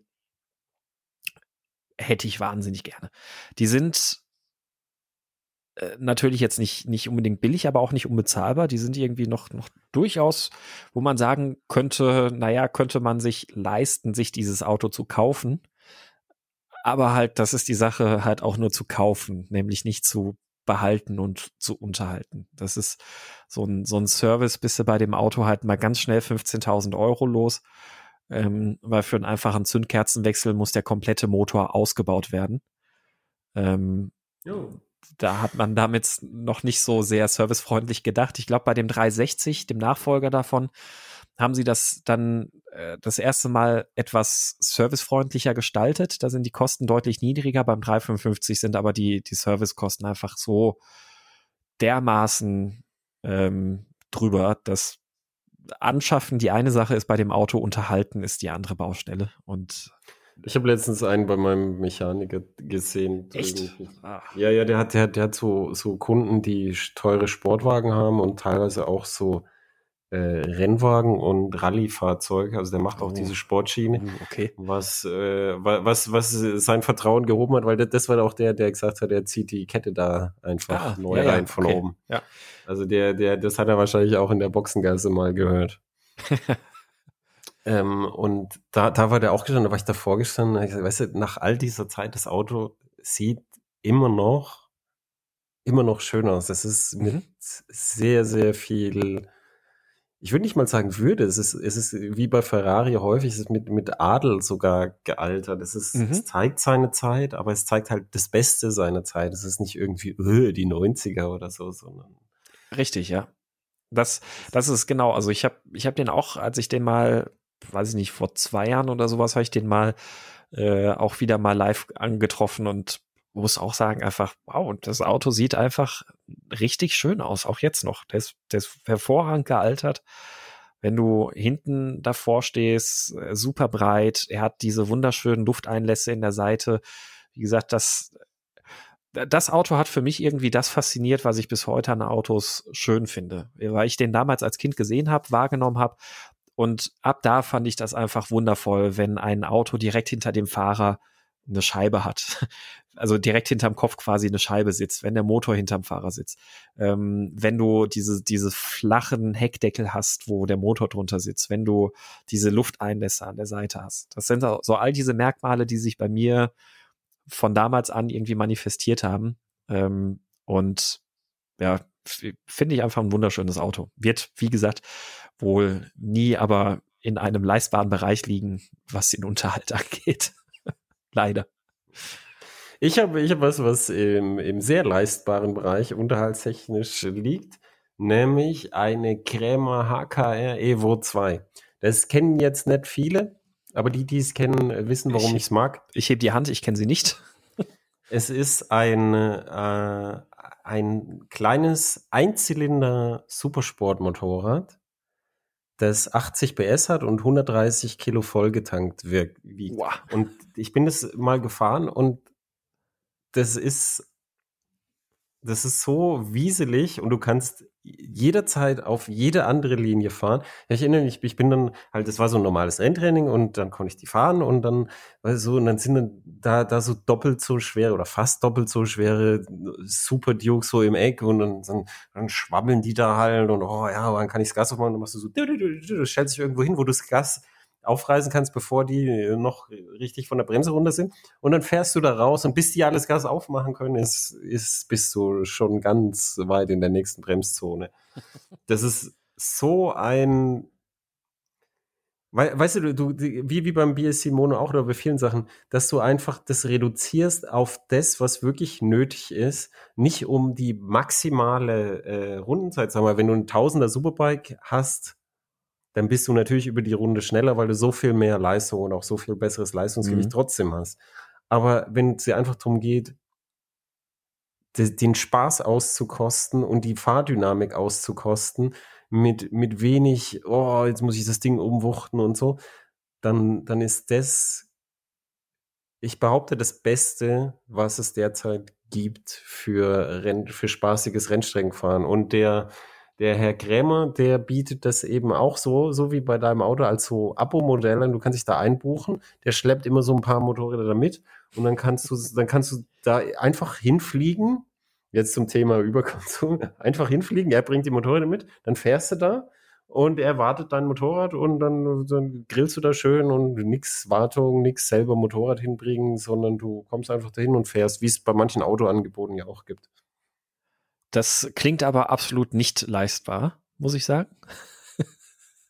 hätte ich wahnsinnig gerne. Die sind natürlich jetzt nicht, nicht unbedingt billig, aber auch nicht unbezahlbar. Die sind irgendwie noch, noch durchaus, wo man sagen könnte, naja, könnte man sich leisten, sich dieses Auto zu kaufen. Aber halt, das ist die Sache, halt auch nur zu kaufen, nämlich nicht zu behalten und zu unterhalten. Das ist so ein, so ein Service, bist du bei dem Auto halt mal ganz schnell 15.000 Euro los. ähm, weil für einen einfachen Zündkerzenwechsel muss der komplette Motor ausgebaut werden. Ähm, da hat man damit noch nicht so sehr servicefreundlich gedacht. Ich glaube, bei dem 360, dem Nachfolger davon, haben sie das dann äh, das erste Mal etwas servicefreundlicher gestaltet. Da sind die Kosten deutlich niedriger. Beim 355 sind aber die, die Servicekosten einfach so dermaßen ähm, drüber, dass anschaffen die eine Sache ist, bei dem Auto unterhalten ist die andere Baustelle. Und ich habe letztens einen bei meinem Mechaniker gesehen. Echt? Ja, ja, der hat, der, der hat so, so Kunden, die teure Sportwagen haben und teilweise auch so äh, Rennwagen und Rallye-Fahrzeuge. Also der macht auch oh. diese Sportschiene, uh, okay. was, äh, was, was sein Vertrauen gehoben hat, weil das, war auch der, der gesagt hat, er zieht die Kette da einfach ah, neu ja, rein von okay. oben. Ja. Also der, der, das hat er wahrscheinlich auch in der Boxengasse mal gehört. ähm, und da, da war der auch gestanden, da war ich davor gestanden, ich, weißt du, nach all dieser Zeit, das Auto sieht immer noch, immer noch schön aus. Das ist mhm. mit sehr, sehr viel ich würde nicht mal sagen würde, es ist, es ist wie bei Ferrari häufig, es ist mit, mit Adel sogar gealtert. Es, ist, mhm. es zeigt seine Zeit, aber es zeigt halt das Beste seiner Zeit. Es ist nicht irgendwie öh, die 90er oder so, sondern. Richtig, ja. Das, das ist genau, also ich habe ich hab den auch, als ich den mal, weiß ich nicht, vor zwei Jahren oder sowas, habe ich den mal äh, auch wieder mal live angetroffen und muss auch sagen, einfach, wow, das Auto sieht einfach richtig schön aus, auch jetzt noch. Der ist, der ist hervorragend gealtert. Wenn du hinten davor stehst, äh, super breit, er hat diese wunderschönen Lufteinlässe in der Seite. Wie gesagt, das, das Auto hat für mich irgendwie das fasziniert, was ich bis heute an Autos schön finde. Weil ich den damals als Kind gesehen habe, wahrgenommen habe. Und ab da fand ich das einfach wundervoll, wenn ein Auto direkt hinter dem Fahrer eine Scheibe hat. Also direkt hinterm Kopf quasi eine Scheibe sitzt, wenn der Motor hinterm Fahrer sitzt. Ähm, wenn du diese, diese flachen Heckdeckel hast, wo der Motor drunter sitzt, wenn du diese Lufteinlässe an der Seite hast. Das sind so all diese Merkmale, die sich bei mir von damals an irgendwie manifestiert haben. Ähm, und ja, finde ich einfach ein wunderschönes Auto. Wird, wie gesagt, wohl nie aber in einem leistbaren Bereich liegen, was den Unterhalt angeht. Leider. Ich habe ich hab was, was im, im sehr leistbaren Bereich unterhaltstechnisch liegt, nämlich eine Krämer HKR Evo 2. Das kennen jetzt nicht viele, aber die, die es kennen, wissen, warum ich es mag. Ich heb die Hand, ich kenne sie nicht. es ist ein, äh, ein kleines Einzylinder Supersportmotorrad das 80 PS hat und 130 Kilo vollgetankt wirkt. Wow. Und ich bin das mal gefahren und das ist, das ist so wieselig und du kannst jederzeit auf jede andere Linie fahren. Ich erinnere mich, ich bin dann halt, das war so ein normales Renntraining und dann konnte ich die fahren und dann, weil so, und dann sind dann da, da so doppelt so schwere oder fast doppelt so schwere Super Dukes so im Eck und dann, dann, dann schwabbeln die da halt und oh ja, dann kann ich das Gas aufmachen und dann machst du so, du, du, du, du stellst dich irgendwo hin, wo du das Gas aufreißen kannst, bevor die noch richtig von der Bremse runter sind. Und dann fährst du da raus und bis die alles Gas aufmachen können, ist, ist, bist du schon ganz weit in der nächsten Bremszone. Das ist so ein, weißt du, du, wie, wie beim BSC Mono auch oder bei vielen Sachen, dass du einfach das reduzierst auf das, was wirklich nötig ist, nicht um die maximale äh, Rundenzeit. Sag mal, wenn du ein Tausender Superbike hast, dann bist du natürlich über die Runde schneller, weil du so viel mehr Leistung und auch so viel besseres Leistungsgewicht mhm. trotzdem hast. Aber wenn es dir einfach darum geht, den Spaß auszukosten und die Fahrdynamik auszukosten, mit, mit wenig, oh, jetzt muss ich das Ding umwuchten und so, dann, dann ist das, ich behaupte, das Beste, was es derzeit gibt für, Renn, für spaßiges Rennstreckenfahren. Und der, der Herr Krämer, der bietet das eben auch so, so wie bei deinem Auto als so Abo-Modell Du kannst dich da einbuchen. Der schleppt immer so ein paar Motorräder da mit und dann kannst du, dann kannst du da einfach hinfliegen. Jetzt zum Thema Überkonsum. Einfach hinfliegen. Er bringt die Motorräder mit. Dann fährst du da und er wartet dein Motorrad und dann, dann grillst du da schön und nix Wartung, nix selber Motorrad hinbringen, sondern du kommst einfach dahin und fährst, wie es bei manchen Autoangeboten ja auch gibt. Das klingt aber absolut nicht leistbar, muss ich sagen.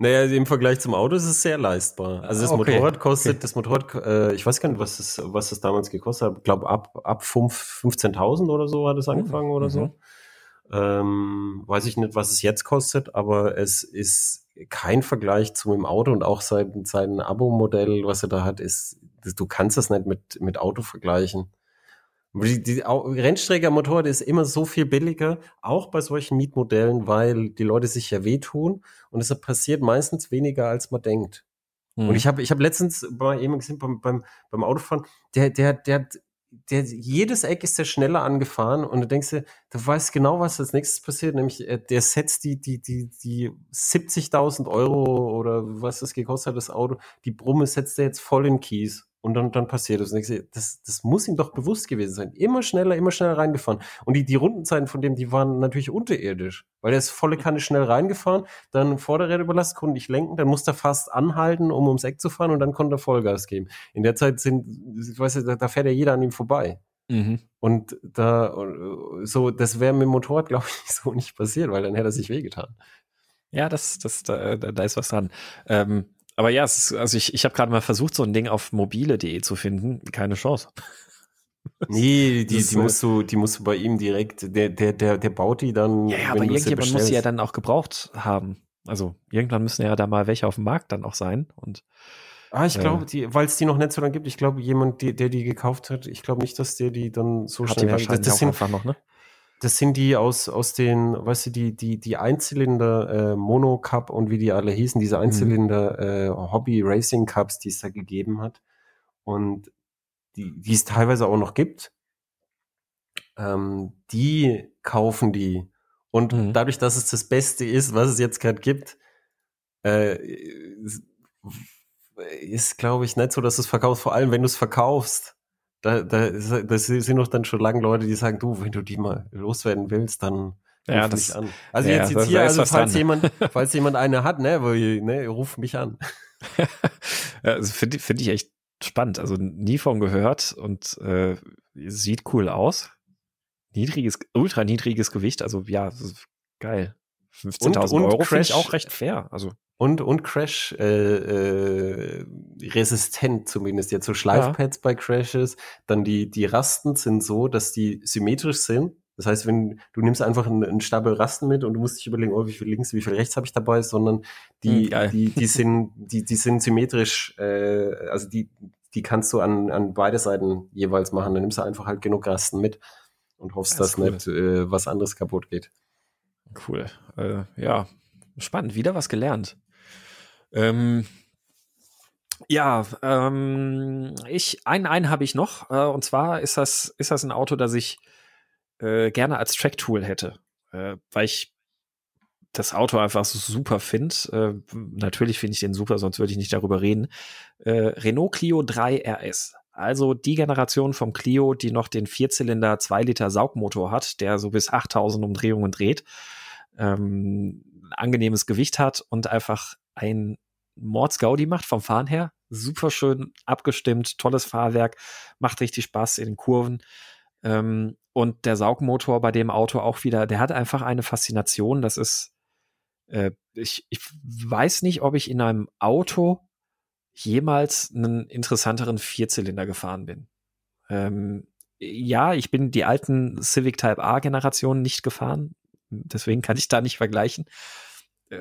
Naja, im Vergleich zum Auto ist es sehr leistbar. Also das okay. Motorrad kostet, okay. das Motorrad, äh, ich weiß gar nicht, was es, was es damals gekostet hat. Ich glaube, ab, ab 15.000 oder so hat es oh, angefangen mhm. oder so. Ähm, weiß ich nicht, was es jetzt kostet, aber es ist kein Vergleich zu dem Auto und auch sein, sein Abo-Modell, was er da hat, ist, du kannst das nicht mit, mit Auto vergleichen. Die, die Rennstreckermotorrad ist immer so viel billiger, auch bei solchen Mietmodellen, weil die Leute sich ja wehtun und es passiert meistens weniger, als man denkt. Mhm. Und ich habe ich hab letztens bei jemandem gesehen, beim, beim, beim Autofahren, der, der, der, der, jedes Eck ist der schneller angefahren und du denkst dir, du weißt genau, was als nächstes passiert, nämlich äh, der setzt die, die, die, die 70.000 Euro oder was das gekostet hat, das Auto, die Brumme setzt er jetzt voll in Kies. Und dann, dann passiert das. Und ich sehe, das, das muss ihm doch bewusst gewesen sein. Immer schneller, immer schneller reingefahren. Und die, die Rundenzeiten von dem, die waren natürlich unterirdisch. Weil er ist volle Kanne schnell reingefahren, dann Vorderräder überlastet, konnte nicht lenken, dann musste er fast anhalten, um ums Eck zu fahren und dann konnte er Vollgas geben. In der Zeit sind, weißt du, da, da fährt ja jeder an ihm vorbei. Mhm. Und da, so, das wäre mit dem Motorrad, glaube ich, so nicht passiert, weil dann hätte er sich wehgetan. Ja, das, das, da, da ist was dran. Ähm, aber ja, ist, also ich, ich habe gerade mal versucht, so ein Ding auf mobile.de zu finden. Keine Chance. Nee, die, die musst du, die musst du bei ihm direkt, der, der, der, der baut die dann. Ja, aber irgendjemand muss sie ja dann auch gebraucht haben. Also irgendwann müssen ja da mal welche auf dem Markt dann auch sein. Und Ah, ich glaube, äh, weil es die noch nicht so lange gibt, ich glaube, jemand, die, der die gekauft hat, ich glaube nicht, dass der die dann so hat schnell die wahrscheinlich das, das sind, einfach noch, ne? Das sind die aus, aus den, weißt du, die, die, die Einzylinder äh, Mono Cup und wie die alle hießen, diese mhm. Einzylinder äh, Hobby Racing Cups, die es da gegeben hat. Und die, die es teilweise auch noch gibt. Ähm, die kaufen die. Und mhm. dadurch, dass es das Beste ist, was es jetzt gerade gibt, äh, ist, glaube ich, nicht so, dass du es verkaufst. Vor allem, wenn du es verkaufst, da, da, das sind doch dann schon lange Leute, die sagen, du, wenn du die mal loswerden willst, dann ja, das, mich an. Also ja, jetzt, jetzt hier, also falls jemand, falls jemand eine hat, ne, wo, ne, ruf mich an. also finde find ich echt spannend. Also nie von gehört und äh, sieht cool aus. Niedriges, ultra niedriges Gewicht, also ja, geil. 15.000 Euro finde ich auch recht fair. Also und, und Crash äh, äh, resistent zumindest. Jetzt so Schleifpads ja. bei Crashes. Dann die, die Rasten sind so, dass die symmetrisch sind. Das heißt, wenn du nimmst einfach einen, einen Stapel Rasten mit und du musst dich überlegen, oh, wie viel links, wie viel rechts habe ich dabei, sondern die, hm, die, die sind, die, die sind symmetrisch, äh, also die, die kannst du an, an beide Seiten jeweils machen. Dann nimmst du einfach halt genug Rasten mit und hoffst, das dass cool. nicht äh, was anderes kaputt geht. Cool. Äh, ja, spannend. Wieder was gelernt. Ähm, ja, ähm, ich, einen, einen habe ich noch. Äh, und zwar ist das, ist das ein Auto, das ich äh, gerne als Track-Tool hätte. Äh, weil ich das Auto einfach so super finde. Äh, natürlich finde ich den super, sonst würde ich nicht darüber reden. Äh, Renault Clio 3 RS. Also die Generation vom Clio, die noch den Vierzylinder 2 Liter Saugmotor hat, der so bis 8000 Umdrehungen dreht. Ähm, angenehmes Gewicht hat und einfach ein Mordsgaudi macht vom Fahren her. Super schön abgestimmt, tolles Fahrwerk, macht richtig Spaß in den Kurven. Ähm, und der Saugmotor bei dem Auto auch wieder, der hat einfach eine Faszination. Das ist, äh, ich, ich weiß nicht, ob ich in einem Auto jemals einen interessanteren Vierzylinder gefahren bin. Ähm, ja, ich bin die alten Civic Type A Generationen nicht gefahren. Deswegen kann ich da nicht vergleichen.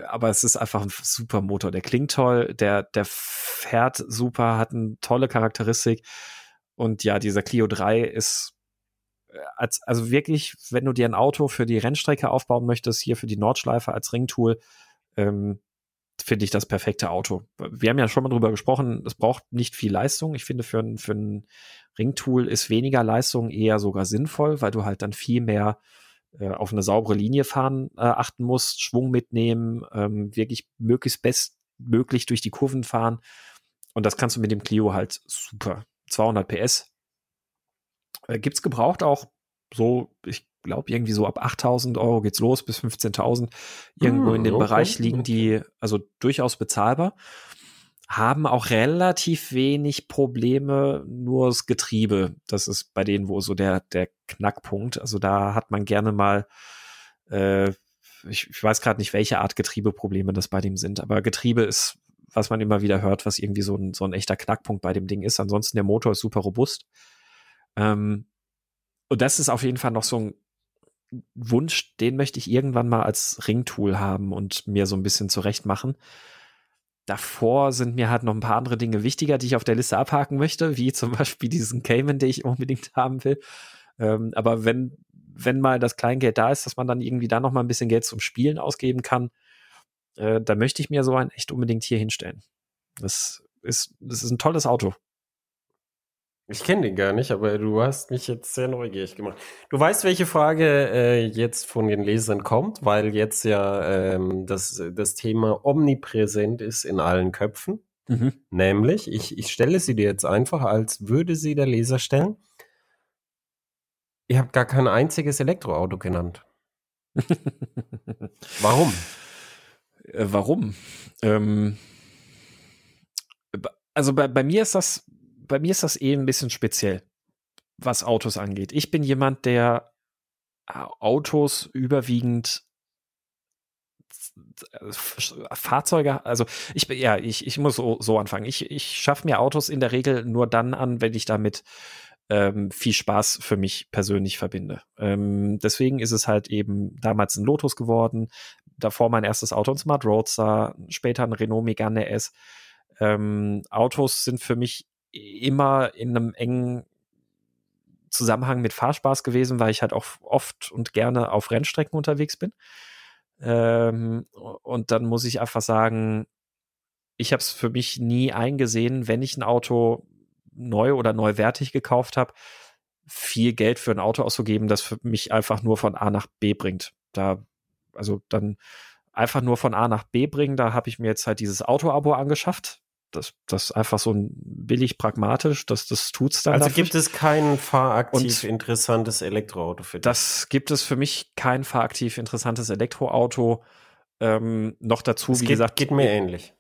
Aber es ist einfach ein super Motor. Der klingt toll, der, der fährt super, hat eine tolle Charakteristik. Und ja, dieser Clio 3 ist äh, als, also wirklich, wenn du dir ein Auto für die Rennstrecke aufbauen möchtest, hier für die Nordschleife als Ringtool, ähm, finde ich das perfekte Auto. Wir haben ja schon mal drüber gesprochen, es braucht nicht viel Leistung. Ich finde, für ein, für ein Ringtool ist weniger Leistung eher sogar sinnvoll, weil du halt dann viel mehr auf eine saubere Linie fahren äh, achten musst, Schwung mitnehmen, ähm, wirklich möglichst bestmöglich durch die Kurven fahren. Und das kannst du mit dem Clio halt super. 200 PS. Äh, gibt's gebraucht auch so, ich glaube, irgendwie so ab 8000 Euro geht's los bis 15.000. Irgendwo hm, in dem okay, Bereich liegen die also durchaus bezahlbar haben auch relativ wenig Probleme, nur das Getriebe. Das ist bei denen wo so der, der Knackpunkt. Also da hat man gerne mal, äh, ich, ich weiß gerade nicht, welche Art Getriebeprobleme das bei dem sind, aber Getriebe ist, was man immer wieder hört, was irgendwie so ein, so ein echter Knackpunkt bei dem Ding ist. Ansonsten der Motor ist super robust. Ähm, und das ist auf jeden Fall noch so ein Wunsch, den möchte ich irgendwann mal als Ringtool haben und mir so ein bisschen zurecht machen. Davor sind mir halt noch ein paar andere Dinge wichtiger, die ich auf der Liste abhaken möchte, wie zum Beispiel diesen Cayman, den ich unbedingt haben will. Ähm, aber wenn, wenn mal das Kleingeld da ist, dass man dann irgendwie da noch mal ein bisschen Geld zum Spielen ausgeben kann, äh, da möchte ich mir so ein echt unbedingt hier hinstellen. Das ist, das ist ein tolles Auto. Ich kenne den gar nicht, aber du hast mich jetzt sehr neugierig gemacht. Du weißt, welche Frage äh, jetzt von den Lesern kommt, weil jetzt ja ähm, das, das Thema omnipräsent ist in allen Köpfen. Mhm. Nämlich, ich, ich stelle sie dir jetzt einfach, als würde sie der Leser stellen. Ihr habt gar kein einziges Elektroauto genannt. warum? Äh, warum? Ähm, also bei, bei mir ist das bei mir ist das eh ein bisschen speziell, was Autos angeht. Ich bin jemand, der äh, Autos überwiegend Fahrzeuge, also ich ja, ich, ich muss so, so anfangen. Ich, ich schaffe mir Autos in der Regel nur dann an, wenn ich damit ähm, viel Spaß für mich persönlich verbinde. Ähm, deswegen ist es halt eben damals ein Lotus geworden, davor mein erstes Auto, ein Smart Roadster, später ein Renault Megane S. Ähm, Autos sind für mich immer in einem engen Zusammenhang mit Fahrspaß gewesen, weil ich halt auch oft und gerne auf Rennstrecken unterwegs bin. Ähm, und dann muss ich einfach sagen, ich habe es für mich nie eingesehen, wenn ich ein Auto neu oder neuwertig gekauft habe, viel Geld für ein Auto auszugeben, das für mich einfach nur von A nach B bringt. Da, also dann einfach nur von A nach B bringen, da habe ich mir jetzt halt dieses Auto-Abo angeschafft das, das einfach so ein billig pragmatisch, dass das tut's dann. Also dafür. gibt es kein fahraktiv Und interessantes Elektroauto für dich? Das gibt es für mich kein fahraktiv interessantes Elektroauto. Ähm, noch dazu, das wie geht, gesagt, geht mir ähnlich.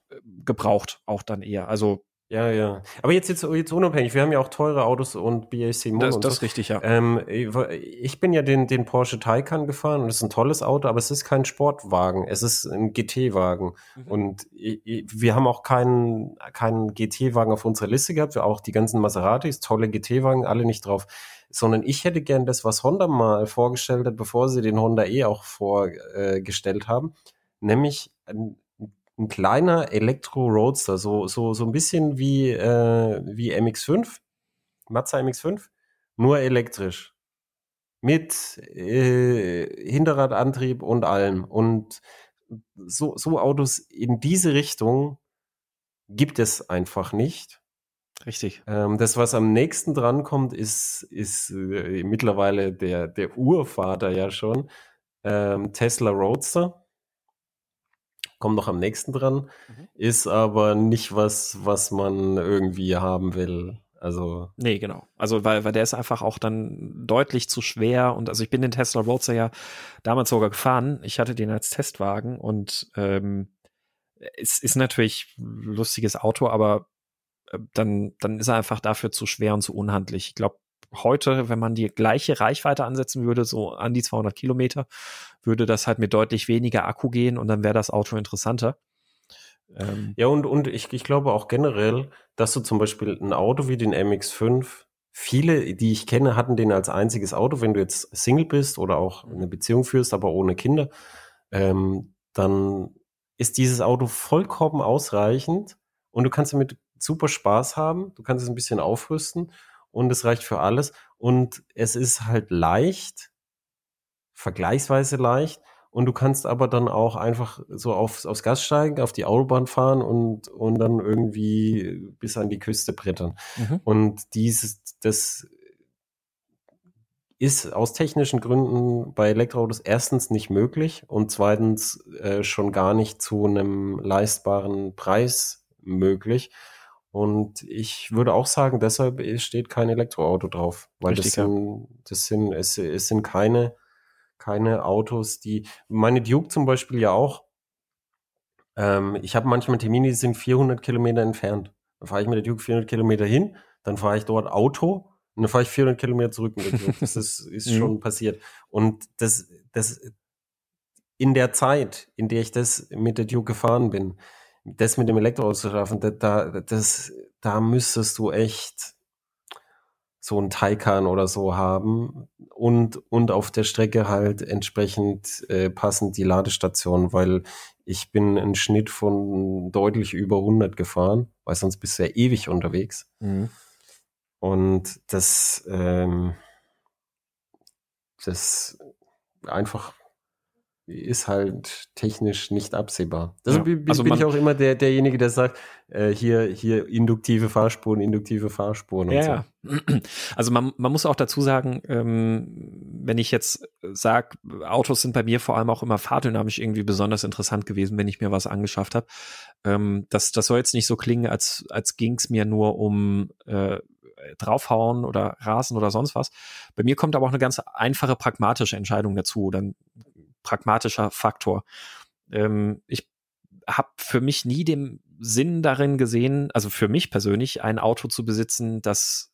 Gebraucht auch dann eher. Also ja, ja. Aber jetzt, jetzt, jetzt unabhängig, wir haben ja auch teure Autos und BAC Mono. Das, das ist richtig, ja. Ähm, ich bin ja den, den Porsche Taycan gefahren und das ist ein tolles Auto, aber es ist kein Sportwagen, es ist ein GT-Wagen. Mhm. Und wir haben auch keinen, keinen GT-Wagen auf unserer Liste gehabt, wir auch die ganzen Maseratis, tolle GT-Wagen, alle nicht drauf. Sondern ich hätte gern das, was Honda mal vorgestellt hat, bevor sie den Honda E auch vorgestellt haben, nämlich ein ein kleiner Elektro-Roadster, so, so, so ein bisschen wie, äh, wie MX5, Mazda MX5, nur elektrisch. Mit äh, Hinterradantrieb und allem. Und so, so Autos in diese Richtung gibt es einfach nicht. Richtig. Ähm, das, was am nächsten drankommt, ist, ist äh, mittlerweile der, der Urvater ja schon. Ähm, Tesla Roadster kommt noch am nächsten dran, mhm. ist aber nicht was, was man irgendwie haben will. Also. Nee, genau. Also, weil, weil der ist einfach auch dann deutlich zu schwer. Und also ich bin den Tesla Roadster ja damals sogar gefahren. Ich hatte den als Testwagen und ähm, es ist natürlich ein lustiges Auto, aber äh, dann, dann ist er einfach dafür zu schwer und zu unhandlich. Ich glaube, heute, wenn man die gleiche Reichweite ansetzen würde, so an die 200 Kilometer, würde das halt mit deutlich weniger Akku gehen und dann wäre das Auto interessanter. Ähm ja, und, und ich, ich glaube auch generell, dass du zum Beispiel ein Auto wie den MX5, viele, die ich kenne, hatten den als einziges Auto, wenn du jetzt Single bist oder auch eine Beziehung führst, aber ohne Kinder, ähm, dann ist dieses Auto vollkommen ausreichend und du kannst damit super Spaß haben, du kannst es ein bisschen aufrüsten und es reicht für alles. Und es ist halt leicht, vergleichsweise leicht. Und du kannst aber dann auch einfach so aufs, aufs Gas steigen, auf die Autobahn fahren und, und dann irgendwie bis an die Küste brettern. Mhm. Und dieses, das ist aus technischen Gründen bei Elektroautos erstens nicht möglich und zweitens äh, schon gar nicht zu einem leistbaren Preis möglich. Und ich würde auch sagen, deshalb steht kein Elektroauto drauf, weil Richtig, das sind, das sind, es, es sind keine, keine Autos, die, meine Duke zum Beispiel ja auch. Ähm, ich habe manchmal Termine, die sind 400 Kilometer entfernt. Dann fahre ich mit der Duke 400 Kilometer hin, dann fahre ich dort Auto und dann fahre ich 400 Kilometer zurück mit der Duke. Das ist, ist mhm. schon passiert. Und das, das, in der Zeit, in der ich das mit der Duke gefahren bin, das mit dem Elektroauto zu schaffen, da, da, das, da müsstest du echt so ein Taycan oder so haben und, und auf der Strecke halt entsprechend äh, passend die Ladestation, weil ich bin einen Schnitt von deutlich über 100 gefahren, weil sonst bist du ja ewig unterwegs. Mhm. Und das, ähm, das einfach ist halt technisch nicht absehbar. Deshalb ja, also bin ich auch immer der, derjenige, der sagt, äh, hier, hier induktive Fahrspuren, induktive Fahrspuren ja, und so. Also man, man muss auch dazu sagen, ähm, wenn ich jetzt sage, Autos sind bei mir vor allem auch immer fahrdynamisch irgendwie besonders interessant gewesen, wenn ich mir was angeschafft habe. Ähm, das, das soll jetzt nicht so klingen, als, als ging es mir nur um äh, draufhauen oder rasen oder sonst was. Bei mir kommt aber auch eine ganz einfache pragmatische Entscheidung dazu. Dann pragmatischer Faktor. Ähm, ich habe für mich nie den Sinn darin gesehen, also für mich persönlich, ein Auto zu besitzen, das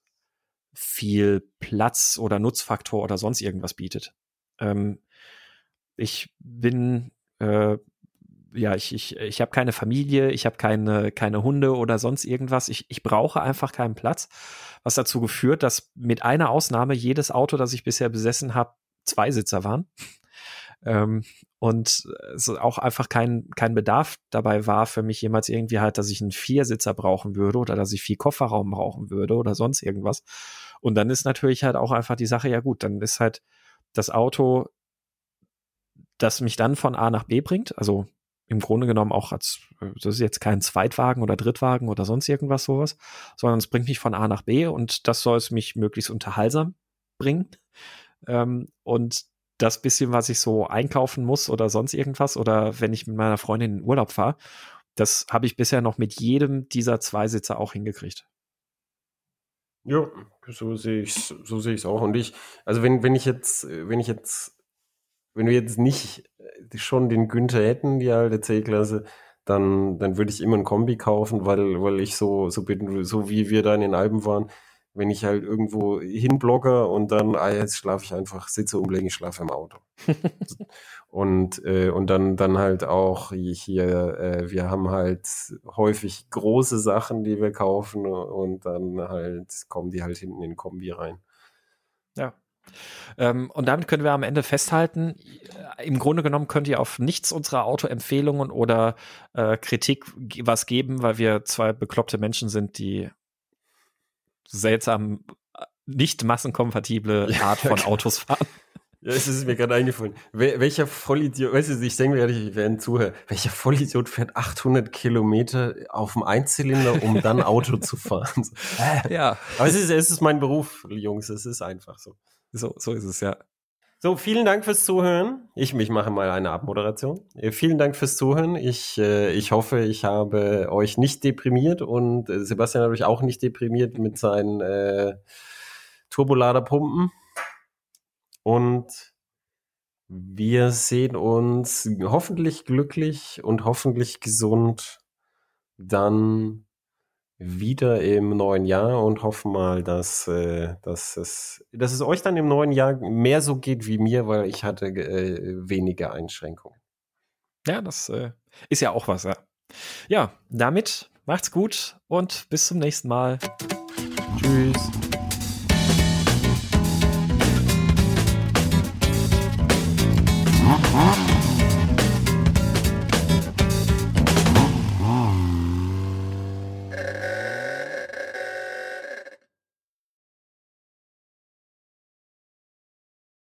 viel Platz oder Nutzfaktor oder sonst irgendwas bietet. Ähm, ich bin äh, ja, ich, ich, ich habe keine Familie, ich habe keine, keine Hunde oder sonst irgendwas. Ich, ich brauche einfach keinen Platz, was dazu geführt, dass mit einer Ausnahme jedes Auto, das ich bisher besessen habe, Zweisitzer waren. Ähm, und es auch einfach kein, kein Bedarf dabei war für mich jemals irgendwie halt, dass ich einen Viersitzer brauchen würde oder dass ich viel Kofferraum brauchen würde oder sonst irgendwas. Und dann ist natürlich halt auch einfach die Sache, ja gut, dann ist halt das Auto, das mich dann von A nach B bringt, also im Grunde genommen auch als, das ist jetzt kein Zweitwagen oder Drittwagen oder sonst irgendwas sowas, sondern es bringt mich von A nach B und das soll es mich möglichst unterhaltsam bringen. Ähm, und das bisschen, was ich so einkaufen muss oder sonst irgendwas oder wenn ich mit meiner Freundin in Urlaub fahre, das habe ich bisher noch mit jedem dieser Zweisitzer auch hingekriegt. Ja, so sehe ich so sehe es auch. Und ich, also wenn, wenn ich jetzt, wenn ich jetzt, wenn wir jetzt nicht schon den Günther hätten, die alte C-Klasse, dann, dann würde ich immer ein Kombi kaufen, weil, weil ich so, so bin, so wie wir da in den Alpen waren, wenn ich halt irgendwo hinblogge und dann, ah, jetzt schlafe ich einfach, sitze umlegen, ich schlafe im Auto. und, äh, und dann, dann halt auch hier, äh, wir haben halt häufig große Sachen, die wir kaufen und dann halt kommen die halt hinten in den Kombi rein. Ja. Ähm, und damit können wir am Ende festhalten, im Grunde genommen könnt ihr auf nichts unserer Autoempfehlungen oder äh, Kritik was geben, weil wir zwei bekloppte Menschen sind, die seltsam nicht massenkompatible Art von Autos fahren. Ja, es ist mir gerade eingefallen. Wel welcher Vollidiot, weißt du, ich denke mir, ich werde zuhören, welcher Vollidiot fährt 800 Kilometer auf dem Einzylinder, um dann Auto zu fahren? ja. Aber es ist, es ist mein Beruf, Jungs, es ist einfach so. So, so ist es, ja. So, vielen Dank fürs Zuhören. Ich, ich mache mal eine Abmoderation. Äh, vielen Dank fürs Zuhören. Ich, äh, ich hoffe, ich habe euch nicht deprimiert und äh, Sebastian euch auch nicht deprimiert mit seinen äh, Turboladerpumpen. Und wir sehen uns hoffentlich glücklich und hoffentlich gesund dann wieder im neuen Jahr und hoffen mal, dass, äh, dass, es, dass es euch dann im neuen Jahr mehr so geht wie mir, weil ich hatte äh, weniger Einschränkungen. Ja, das äh, ist ja auch was, ja. Ja, damit macht's gut und bis zum nächsten Mal. Tschüss.